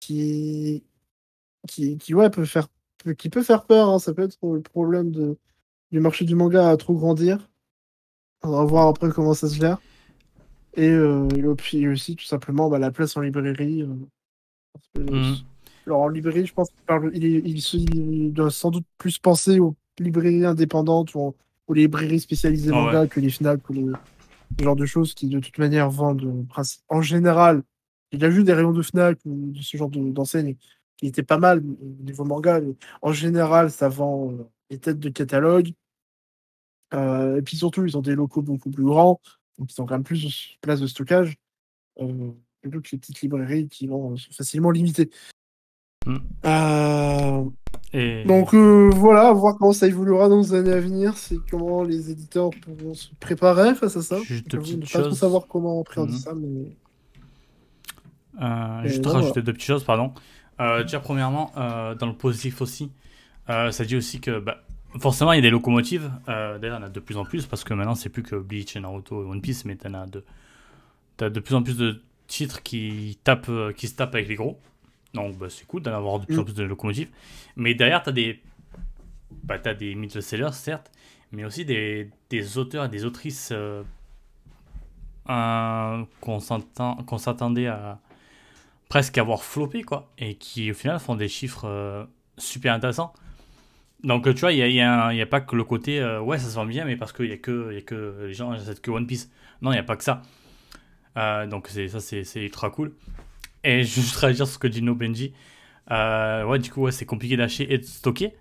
qui, qui, qui ouais, peut faire, qui peut faire peur. Hein. Ça peut être le problème de, du marché du manga à trop grandir. On va voir après comment ça se gère. Et, euh, puis aussi, tout simplement, bah, la place en librairie. Euh, mhm. Alors en librairie, je pense qu'il il, il il doit sans doute plus penser aux librairies indépendantes ou aux, librairies spécialisées ouais. manga que les Fnac ou les, ce genre de choses qui de toute manière vendent euh, en général. J'ai déjà vu des rayons de Fnac ou de ce genre de- d'enseigne qui étaient pas mal au niveau manga, mais en général, ça vend euh, les têtes de catalogue. Euh, et puis surtout, ils ont des locaux beaucoup plus grands, donc ils ont quand même plus de place de stockage. Euh, plutôt que les petites librairies qui vont, sont facilement limitées. Euh, Et donc euh, voilà, voir comment ça évoluera dans les années à venir, c'est comment les éditeurs pourront se préparer face à ça. Juste J'avoue petites ne pas trop choses. savoir comment appréhender Mhm. ça, mais Euh, juste voilà. rajouter deux petites choses, pardon. Euh, déjà, premièrement, euh, dans le positif aussi, euh, ça dit aussi que bah, forcément il y a des locomotives. Euh, D'ailleurs, en a de plus en plus parce que maintenant c'est plus que Bleach, Naruto et One Piece, mais t'en as de, t'as de plus en plus de titres qui, tapent, euh, qui se tapent avec les gros. Donc bah, c'est cool d'en avoir de plus en Mm. plus de locomotives. Mais derrière, t'as des, bah, t'as des middle sellers, certes, mais aussi des, des auteurs et des autrices euh, euh, qu'on s'attendait à presque avoir floppé, quoi, et qui au final font des chiffres euh, super intéressants. Donc tu vois, il n'y a, pas que le côté euh, ouais, ça se vend bien, mais parce qu'il y, a que- y a que les gens achètent que One Piece. Non, il n'y a pas que ça. Euh, donc ça, c'est ultra cool. Et juste réagir sur ce que dit No Benji. Euh, ouais, du coup, ouais, c'est compliqué d'acheter et de stocker.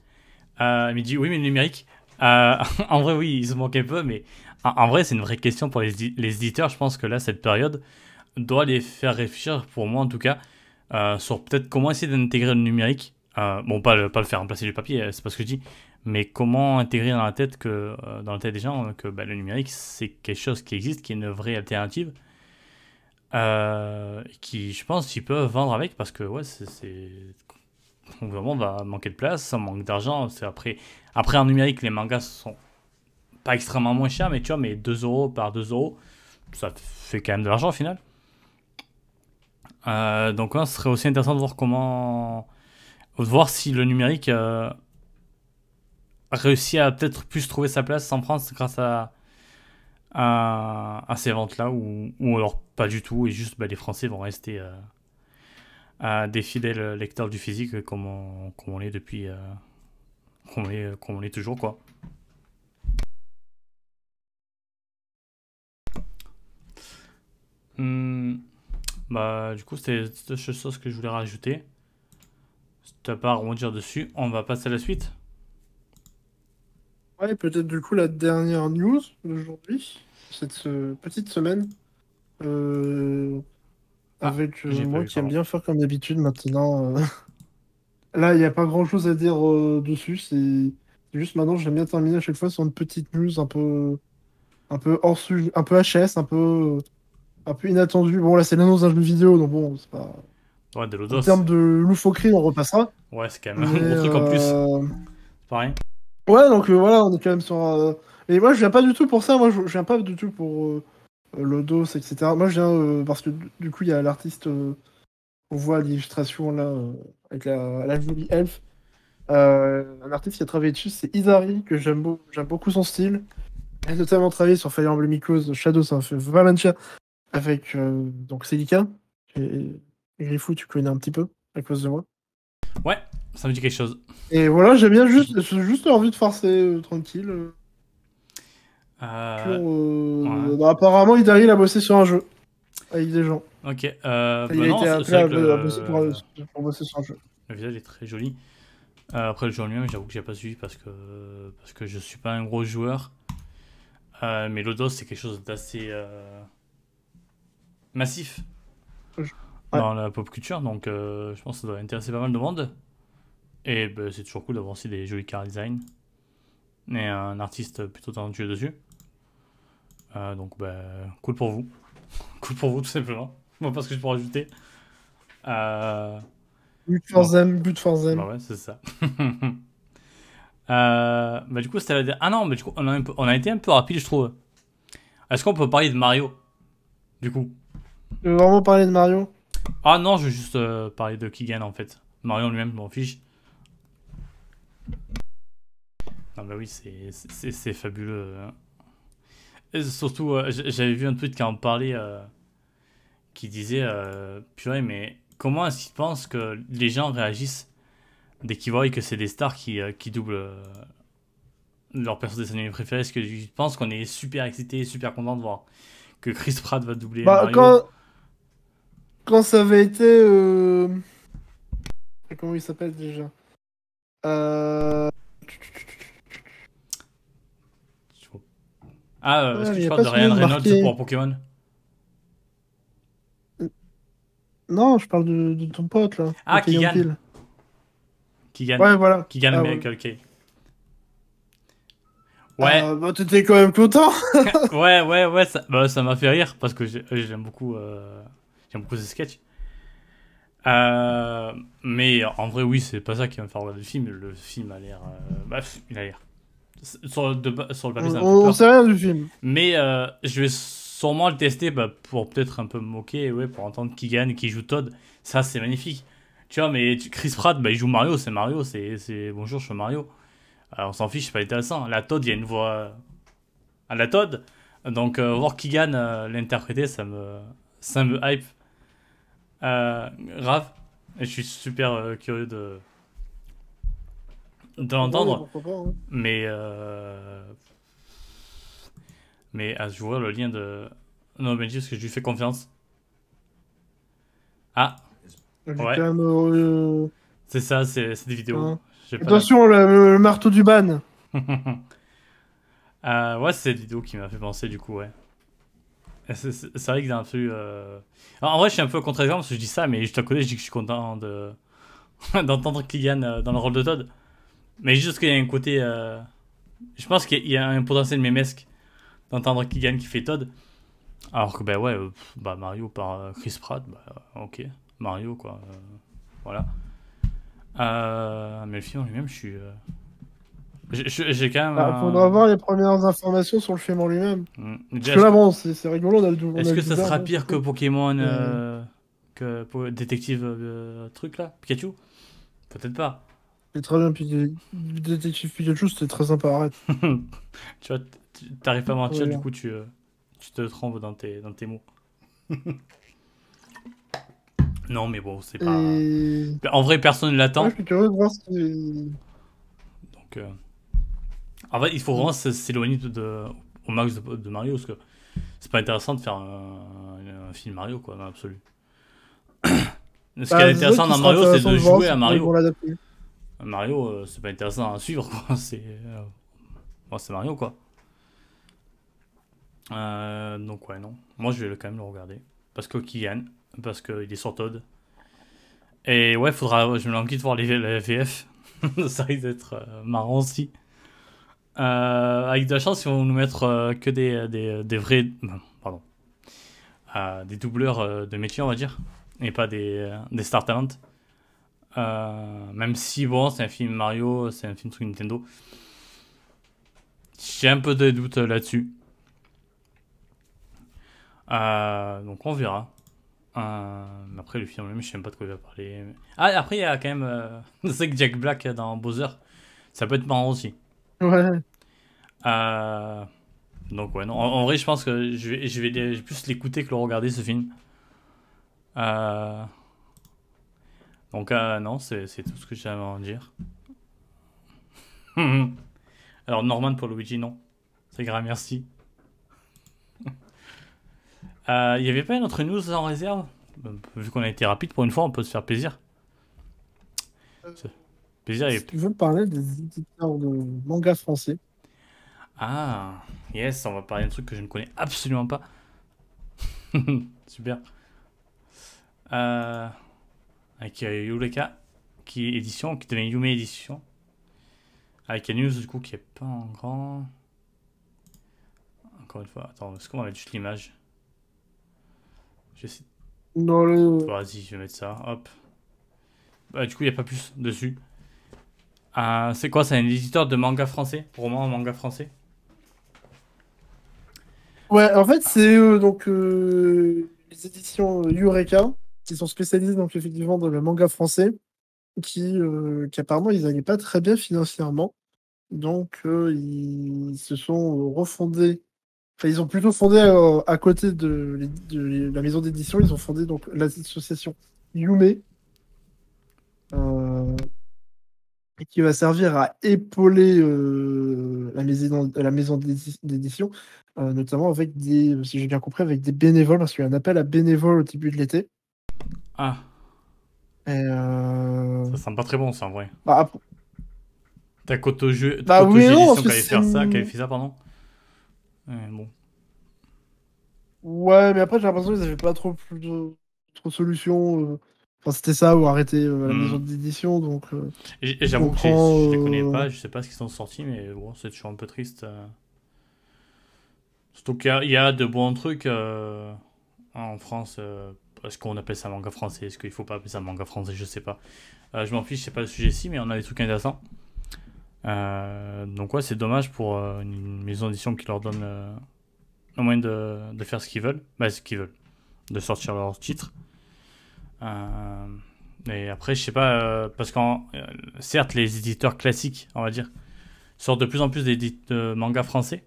Euh, il me dit oui, mais le numérique. En vrai, oui, il se manque un peu, mais en, en vrai, c'est une vraie question pour les, les éditeurs. Je pense que là, cette période doit les faire réfléchir, pour moi en tout cas, sur peut-être comment essayer d'intégrer le numérique. Euh, bon, pas le, pas le faire remplacer du papier, euh, c'est pas ce que je dis, mais comment intégrer dans la tête, que, euh, dans la tête des gens que bah, le numérique, c'est quelque chose qui existe, qui est une vraie alternative. qui, je pense, ils peuvent vendre avec parce que ouais, c'est on vraiment va manquer de place, ça manque d'argent. Après, après en numérique, les mangas sont pas extrêmement moins chers, mais tu vois, mais 2 euros par 2 euros, ça fait quand même de l'argent au final. Donc, ouais, ce serait aussi intéressant de voir comment. De voir si le numérique euh, réussit à peut-être plus trouver sa place en France grâce à, à, ces ventes-là, ou, ou alors pas du tout, et juste bah, les Français vont rester euh, à des fidèles lecteurs du physique comme on, comme on l'est depuis. euh, comme on l'est toujours, quoi. Hmm, bah, du coup, c'était c'était la chose que je voulais rajouter. Si t'as pas à rebondir dessus, on va passer à la suite. ouais, peut-être du coup la dernière news d'aujourd'hui, cette euh, petite semaine, euh, Ah, avec euh, moi qui aime bien faire comme d'habitude maintenant. euh, Là, il n'y a pas grand-chose à dire dessus, c'est juste maintenant j'aime bien terminer à chaque fois sur une petite news un peu, un peu hors sujet, un peu HS, un peu, un peu inattendue. Bon là c'est l'annonce d'un jeu vidéo, donc bon, c'est pas... Ouais, de En l'Odos. termes de loufoquerie, on repassera. Ouais, c'est quand même un gros truc en plus. euh, C'est pareil. Ouais, donc euh, voilà, on est quand même sur. un- Et moi, je viens pas du tout pour ça. Moi, je, viens pas du tout pour euh, euh, Lodos, etc. Moi, je viens euh, parce que du coup, il y a l'artiste. euh, on voit l'illustration là, euh, avec la, la jolie elfe. Euh, un artiste qui a travaillé dessus, c'est Izari, que j'aime beau- j'aime beaucoup son style. Il a notamment travaillé sur Fire Emblem Echoes, Shadow, ça fait Valentia, avec euh, donc Celica. Griffou, tu connais un petit peu, à cause de moi. Ouais, ça me dit quelque chose. Et voilà, j'aime bien juste, j'ai juste envie de farcer euh, tranquille. euh, Euh, euh, ouais. bah, apparemment, Idari il a bossé sur un jeu avec des gens. ok. Euh, il bah a non, été appelé à, que à bosser pour, le, pour bosser sur un jeu. le visage est très joli. Après le jeu en lui-même, j'avoue que j'ai pas suivi parce que parce que je suis pas un gros joueur. Mais l'Odos, c'est quelque chose d'assez massif Ouais. dans la pop culture, donc euh, je pense que ça doit intéresser pas mal de monde. Et bah, c'est toujours cool d'avoir aussi des jolis car design et un artiste plutôt talentueux dessus. Euh, donc bah, cool pour vous, cool pour vous tout simplement. Moi pas ce que je peux rajouter. Euh, But for Bon. them, but for them. bah ouais, c'est ça. Euh, bah du coup, c'était la... Ah non, mais du coup, on a, peu- on a été un peu rapide, je trouve. Est-ce qu'on peut parler de Mario? Du coup. Tu veux vraiment parler de Mario? Ah non, je veux juste euh, parler de Keegan en fait. Mario en lui-même, je m'en fiche. Non, bah oui, c'est- fabuleux. hein. Et surtout, euh, j'avais vu un tweet qui en parlait, euh, qui disait euh, Purée, mais comment est-ce qu'ils pensent que les gens réagissent dès qu'ils voient que c'est des stars qui, euh, qui doublent euh, leur perso des animés préférés? Est-ce qu'ils pensent qu'on est super excité, super content de voir que Chris Pratt va doubler Bah, Mario? quand... quand ça avait été. euh, Comment il s'appelle déjà? Euh... Ah, euh, est-ce Ouais, que tu parles de Ryan Reynolds marqué. pour Pokémon? Non, je parle de, de ton pote là. Ah, Keegan. Peele. Qui gagne Ouais, voilà. Qui gagne Ah, Miracle K. Ouais, Euh, bah, t'étais quand même content. ouais, ouais, ouais, ça bah, ça m'a fait rire parce que j'ai- j'aime beaucoup, euh, j'aime beaucoup ces sketchs. Euh, mais en vrai, oui, c'est pas ça qui va me faire regarder le film. Le film a l'air. euh, bref, il a l'air. Sur, le- de sur le papier, on sait rien du film. Mais euh, je vais sûrement le tester bah, pour peut-être un peu me moquer, ouais, pour entendre qui gagne, qui joue Todd. Ça, c'est magnifique. Tu vois, mais tu- Chris Pratt, bah, il joue Mario, c'est Mario, c'est bonjour, je suis Mario. Alors, on s'en fiche, c'est pas intéressant. La Todd, il y a une voix à la Todd. Donc, euh, voir qui gagne euh, l'interpréter, ça me, ça me hype. Euh, grave. Et je suis super euh, curieux de, de l'entendre. Ouais, hein. Mais. Euh... Mais à jouer le lien de. Non, Benji, parce que je lui fais confiance. Ah, Ouais. euh, c'est ça, c'est des vidéos. Hein. Attention, le, le marteau du ban. Euh, ouais, c'est cette vidéo qui m'a fait penser, du coup, ouais. C'est c'est- c'est vrai que d'un un Alors, en vrai, je suis un peu contradictoire parce que je dis ça, mais juste à côté, je dis que je suis content de d'entendre Kylian euh, dans le rôle de Todd. Mais juste qu'il y a un côté. euh, Je pense qu'il y a- un potentiel mémesque d'entendre Kylian qui fait Todd. Alors que, bah ouais, euh, bah Mario par Chris Pratt, bah ok. Mario, quoi. voilà. Mais le film lui-même, je suis. J'ai- quand même. Ah, un- faudra voir les premières informations sur le film en lui-même. Mm. Parce que là, bon, c'est rigolo. On a le est-ce que ça sera hein, pire que. Pokémon euh, que pour détective euh, truc là? Pikachu? Peut-être pas. C'est très bien. Puis, Détective Pikachu, c'était très sympa. Arrête. tu vois, t'arrives pas à mentir, du coup tu, euh, tu te trompes dans tes, dans tes mots. non mais bon, c'est pas... Et... En vrai, personne ne l'attend. Ouais, je suis curieux de voir ce qui. Donc, en fait, il faut vraiment s'éloigner de, de- au max de, de Mario parce que c'est pas intéressant de faire un, un film Mario quoi, dans l'absolu. Ce qui est Bah, intéressant dans Mario, c'est de jouer à Mario. Mario, euh, c'est pas intéressant à suivre, quoi. C'est euh, bon, c'est Mario, quoi. Euh, donc, ouais, non. Moi, je vais quand même le regarder. Parce que Kylian, parce qu'il est sur Todd. Et ouais, faudra, je me l'enquête de voir les, les VF. Ça risque d'être marrant aussi. Euh, avec de la chance, ils vont nous mettre euh, que des, des, des vrais. Pardon. Euh, des doubleurs euh, de métier, on va dire. Et pas des, euh, des Star Talent. Euh, même si, bon, c'est un film Mario, c'est un film sur Nintendo. J'ai un peu de doute là-dessus. Euh, donc on verra. Euh, après, le film, même, je sais même pas de quoi il va parler. Ah, après, il y a quand même. Euh... c'est que Jack Black dans Bowser. Ça peut être marrant aussi. Ouais. Euh, Donc, ouais, non. En, en vrai, je pense que je vais, je vais, je vais plus l'écouter que le regarder, ce film. Euh... Donc, euh, non, c'est c'est tout ce que j'avais à en dire. Alors, Norman pour Luigi, non. C'est grave, merci. Euh, Il y avait pas une autre news en réserve? Euh, Vu qu'on a été rapide pour une fois, on peut se faire plaisir. Plaisir et... Si tu veux parler des éditeurs de manga français Ah, yes, on va parler d'un truc que je ne connais absolument pas. Super. Euh, avec Yureka, qui est édition, qui devient Yume édition. Avec news du coup qui est pas en grand. Encore une fois, attends, est-ce qu'on va mettre juste l'image? Je sais. dans le. Vas-y, je vais mettre ça, hop. Bah, du coup, il n'y a pas plus dessus. Euh, c'est quoi C'est un éditeur de manga français? Roman manga français? Ouais, en fait, c'est euh, donc euh, les éditions euh, Eureka qui sont spécialisées donc effectivement dans le manga français, qui, qui apparemment ils n'allaient pas très bien financièrement, donc ils se sont refondés. Enfin, ils ont plutôt fondé à côté de, de la maison d'édition, ils ont fondé donc l'association Yume. Euh, et qui va servir à épauler euh, la maison, la maison d'édition, euh, notamment avec des, si j'ai bien compris, avec des bénévoles, parce qu'il y a un appel à bénévoles au début de l'été. Ah. Et euh... Ça sent pas très bon, ça, en vrai. Bah, après... T'as Koto Jeu, bah, oui, non, qui avait fait ça, qui avait fait ça, pardon. Ouais, bon. Ouais, mais après, j'ai l'impression qu'ils n'avaient pas trop, plus de, trop de solutions. Enfin, c'était ça, ou arrêter euh, la Hmm. maison d'édition, donc... euh, Et- et J'avoue que je les connais euh, pas, je sais pas ce qu'ils sont sortis, mais bon, c'est toujours un peu triste. euh. Surtout qu'il y, y a de bons trucs en France. Est-ce qu'on appelle ça manga français Est-ce qu'il faut pas appeler ça manga français Je sais pas. Je m'en fiche, c'est pas le sujet ici, mais on a des trucs intéressants. Donc ouais, c'est dommage pour une maison d'édition qui leur donne le moyen de, de faire ce qu'ils veulent. Bah, ce qu'ils veulent. De sortir leurs titres. Euh, et après, je sais pas, euh, parce qu'en euh, certes, les éditeurs classiques, on va dire, sortent de plus en plus de mangas français,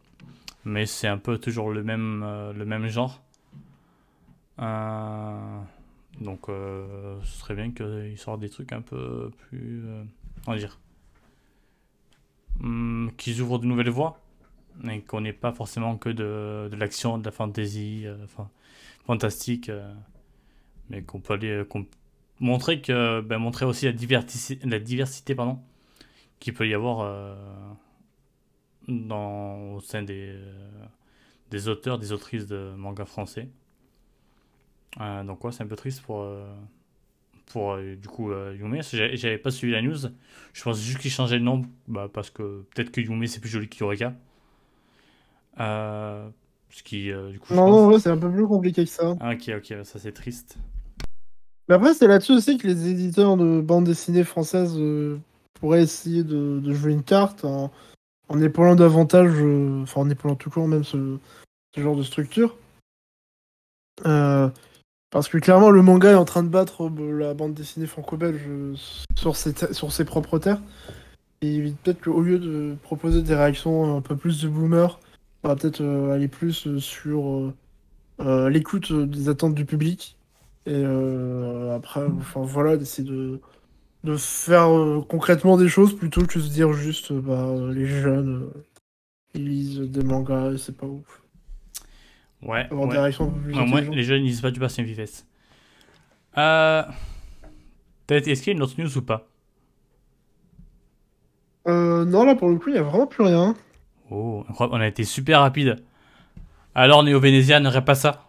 mais c'est un peu toujours le même, le même genre. Donc, ce serait bien qu'ils sortent des trucs un peu plus, on va dire, hum, qu'ils ouvrent de nouvelles voies, et qu'on n'ait pas forcément que de, de l'action, de la fantasy, enfin, fantastique, mais qu'on peut aller, montrer que ben, montrer aussi la diversité la diversité pardon qu'il peut y avoir euh, dans au sein des euh, des auteurs des autrices de manga français. Euh, donc ouais c'est un peu triste pour pour du coup Yume. J'avais pas suivi la news. Je pense juste qu'il changeait le nom bah, parce que peut-être que Yume c'est plus joli que euh, ce qui du coup Non, non, ouais, c'est un peu plus compliqué que ça. Ah, ok ok ça c'est triste Mais après, c'est là-dessus aussi que les éditeurs de bande dessinée françaises euh, pourraient essayer de, jouer une carte en, épaulant davantage, euh, enfin en épaulant tout court même ce, genre de structure. Euh, parce que clairement, le manga est en train de battre euh, la bande dessinée franco-belge sur ses, sur ses propres terres. Et peut-être qu'au lieu de proposer des réactions un peu plus de boomers, on va peut-être aller plus sur l'écoute des attentes du public. Et euh, après, enfin voilà, d'essayer de, de faire euh, concrètement des choses plutôt que de se dire juste, euh, bah, les jeunes, ils lisent des mangas et c'est pas ouf. ouais, Avoir ouais. des Ouais, moi, les jeunes, ils disent pas du Bastien Vives. Euh... Est-ce qu'il y a une autre news ou pas? Euh, non, là pour le coup, il y a vraiment plus rien. Oh, incroyable, on a été super rapide. Alors, Néo Vénésia n'aurait pas ça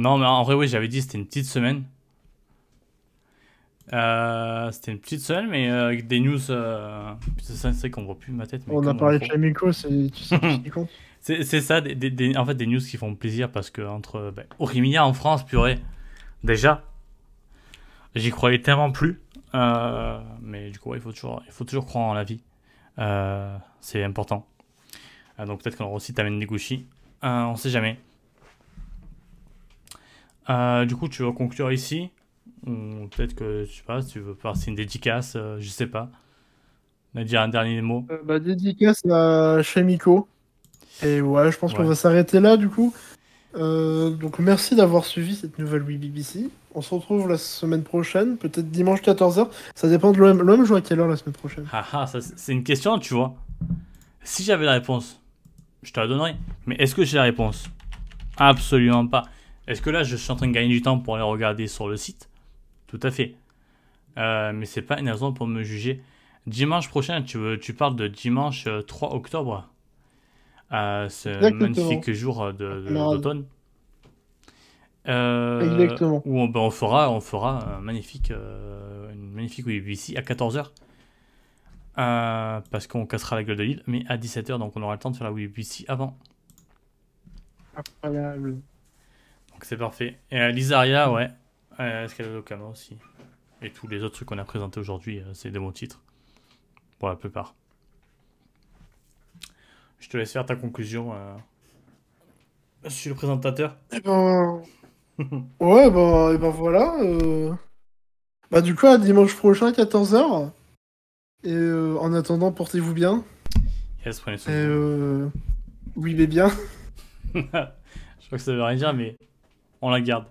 Non, mais en vrai, oui, j'avais dit c'était une petite semaine. Euh, c'était une petite semaine, mais euh, avec des news. Euh... C'est vrai qu'on voit plus ma tête. Mais On a parlé de le Chamiko, c'est. C'est c'est ça, des, des- des- en fait, des news qui font plaisir parce que entre ben, Orimiya en France, purée, déjà, j'y croyais tellement plus. Euh, mais du coup, ouais, il faut toujours, il faut toujours croire en la vie. C'est important. Donc peut-être qu'on aura aussi Tamen Negushi. On sait jamais. Euh, du coup, tu veux conclure ici Ou peut-être que, je sais pas, tu veux passer une dédicace, euh, je sais pas. On a dit un dernier mot. Euh, bah, dédicace à Chamiko. Et ouais, je pense qu'on va s'arrêter là du coup. Donc merci d'avoir suivi cette nouvelle Wii BBC. On se retrouve la semaine prochaine, peut-être dimanche 14h. Ça dépend de l'OM. L'OM joue à quelle heure la semaine prochaine? Ah ah, c'est une question, tu vois. Si j'avais la réponse, je te la donnerais. Mais est-ce que j'ai la réponse? Absolument pas. Est-ce que là, je suis en train de gagner du temps pour aller regarder sur le site? Tout à fait. Euh, mais c'est pas une raison pour me juger. Dimanche prochain, tu, veux- tu parles de dimanche euh, 3 octobre. Euh, un Exactement. magnifique jour euh, d'automne. Euh, Exactement. Où on, ben, on fera, on fera un magnifique, euh, une magnifique BBC à 14h. Euh, parce qu'on cassera la gueule de l'île, mais à 17h, donc on aura le temps de faire la WBC avant. Incroyable. Donc c'est parfait. Et euh, Lisaria, ouais. Euh, Est-ce qu'elle a l'Okama aussi Et tous les autres trucs qu'on a présentés aujourd'hui, euh, c'est des bons titres. Pour la plupart. Je te laisse faire ta conclusion. euh. Je suis le présentateur. Eh ben. ouais, ben, eh ben voilà. euh. Bah, du coup, à dimanche prochain, 14h. Et euh, en attendant, portez-vous bien. Yes, prenez Et soin. euh... oui, mais bien. Je crois que ça veut rien dire, mais on la garde.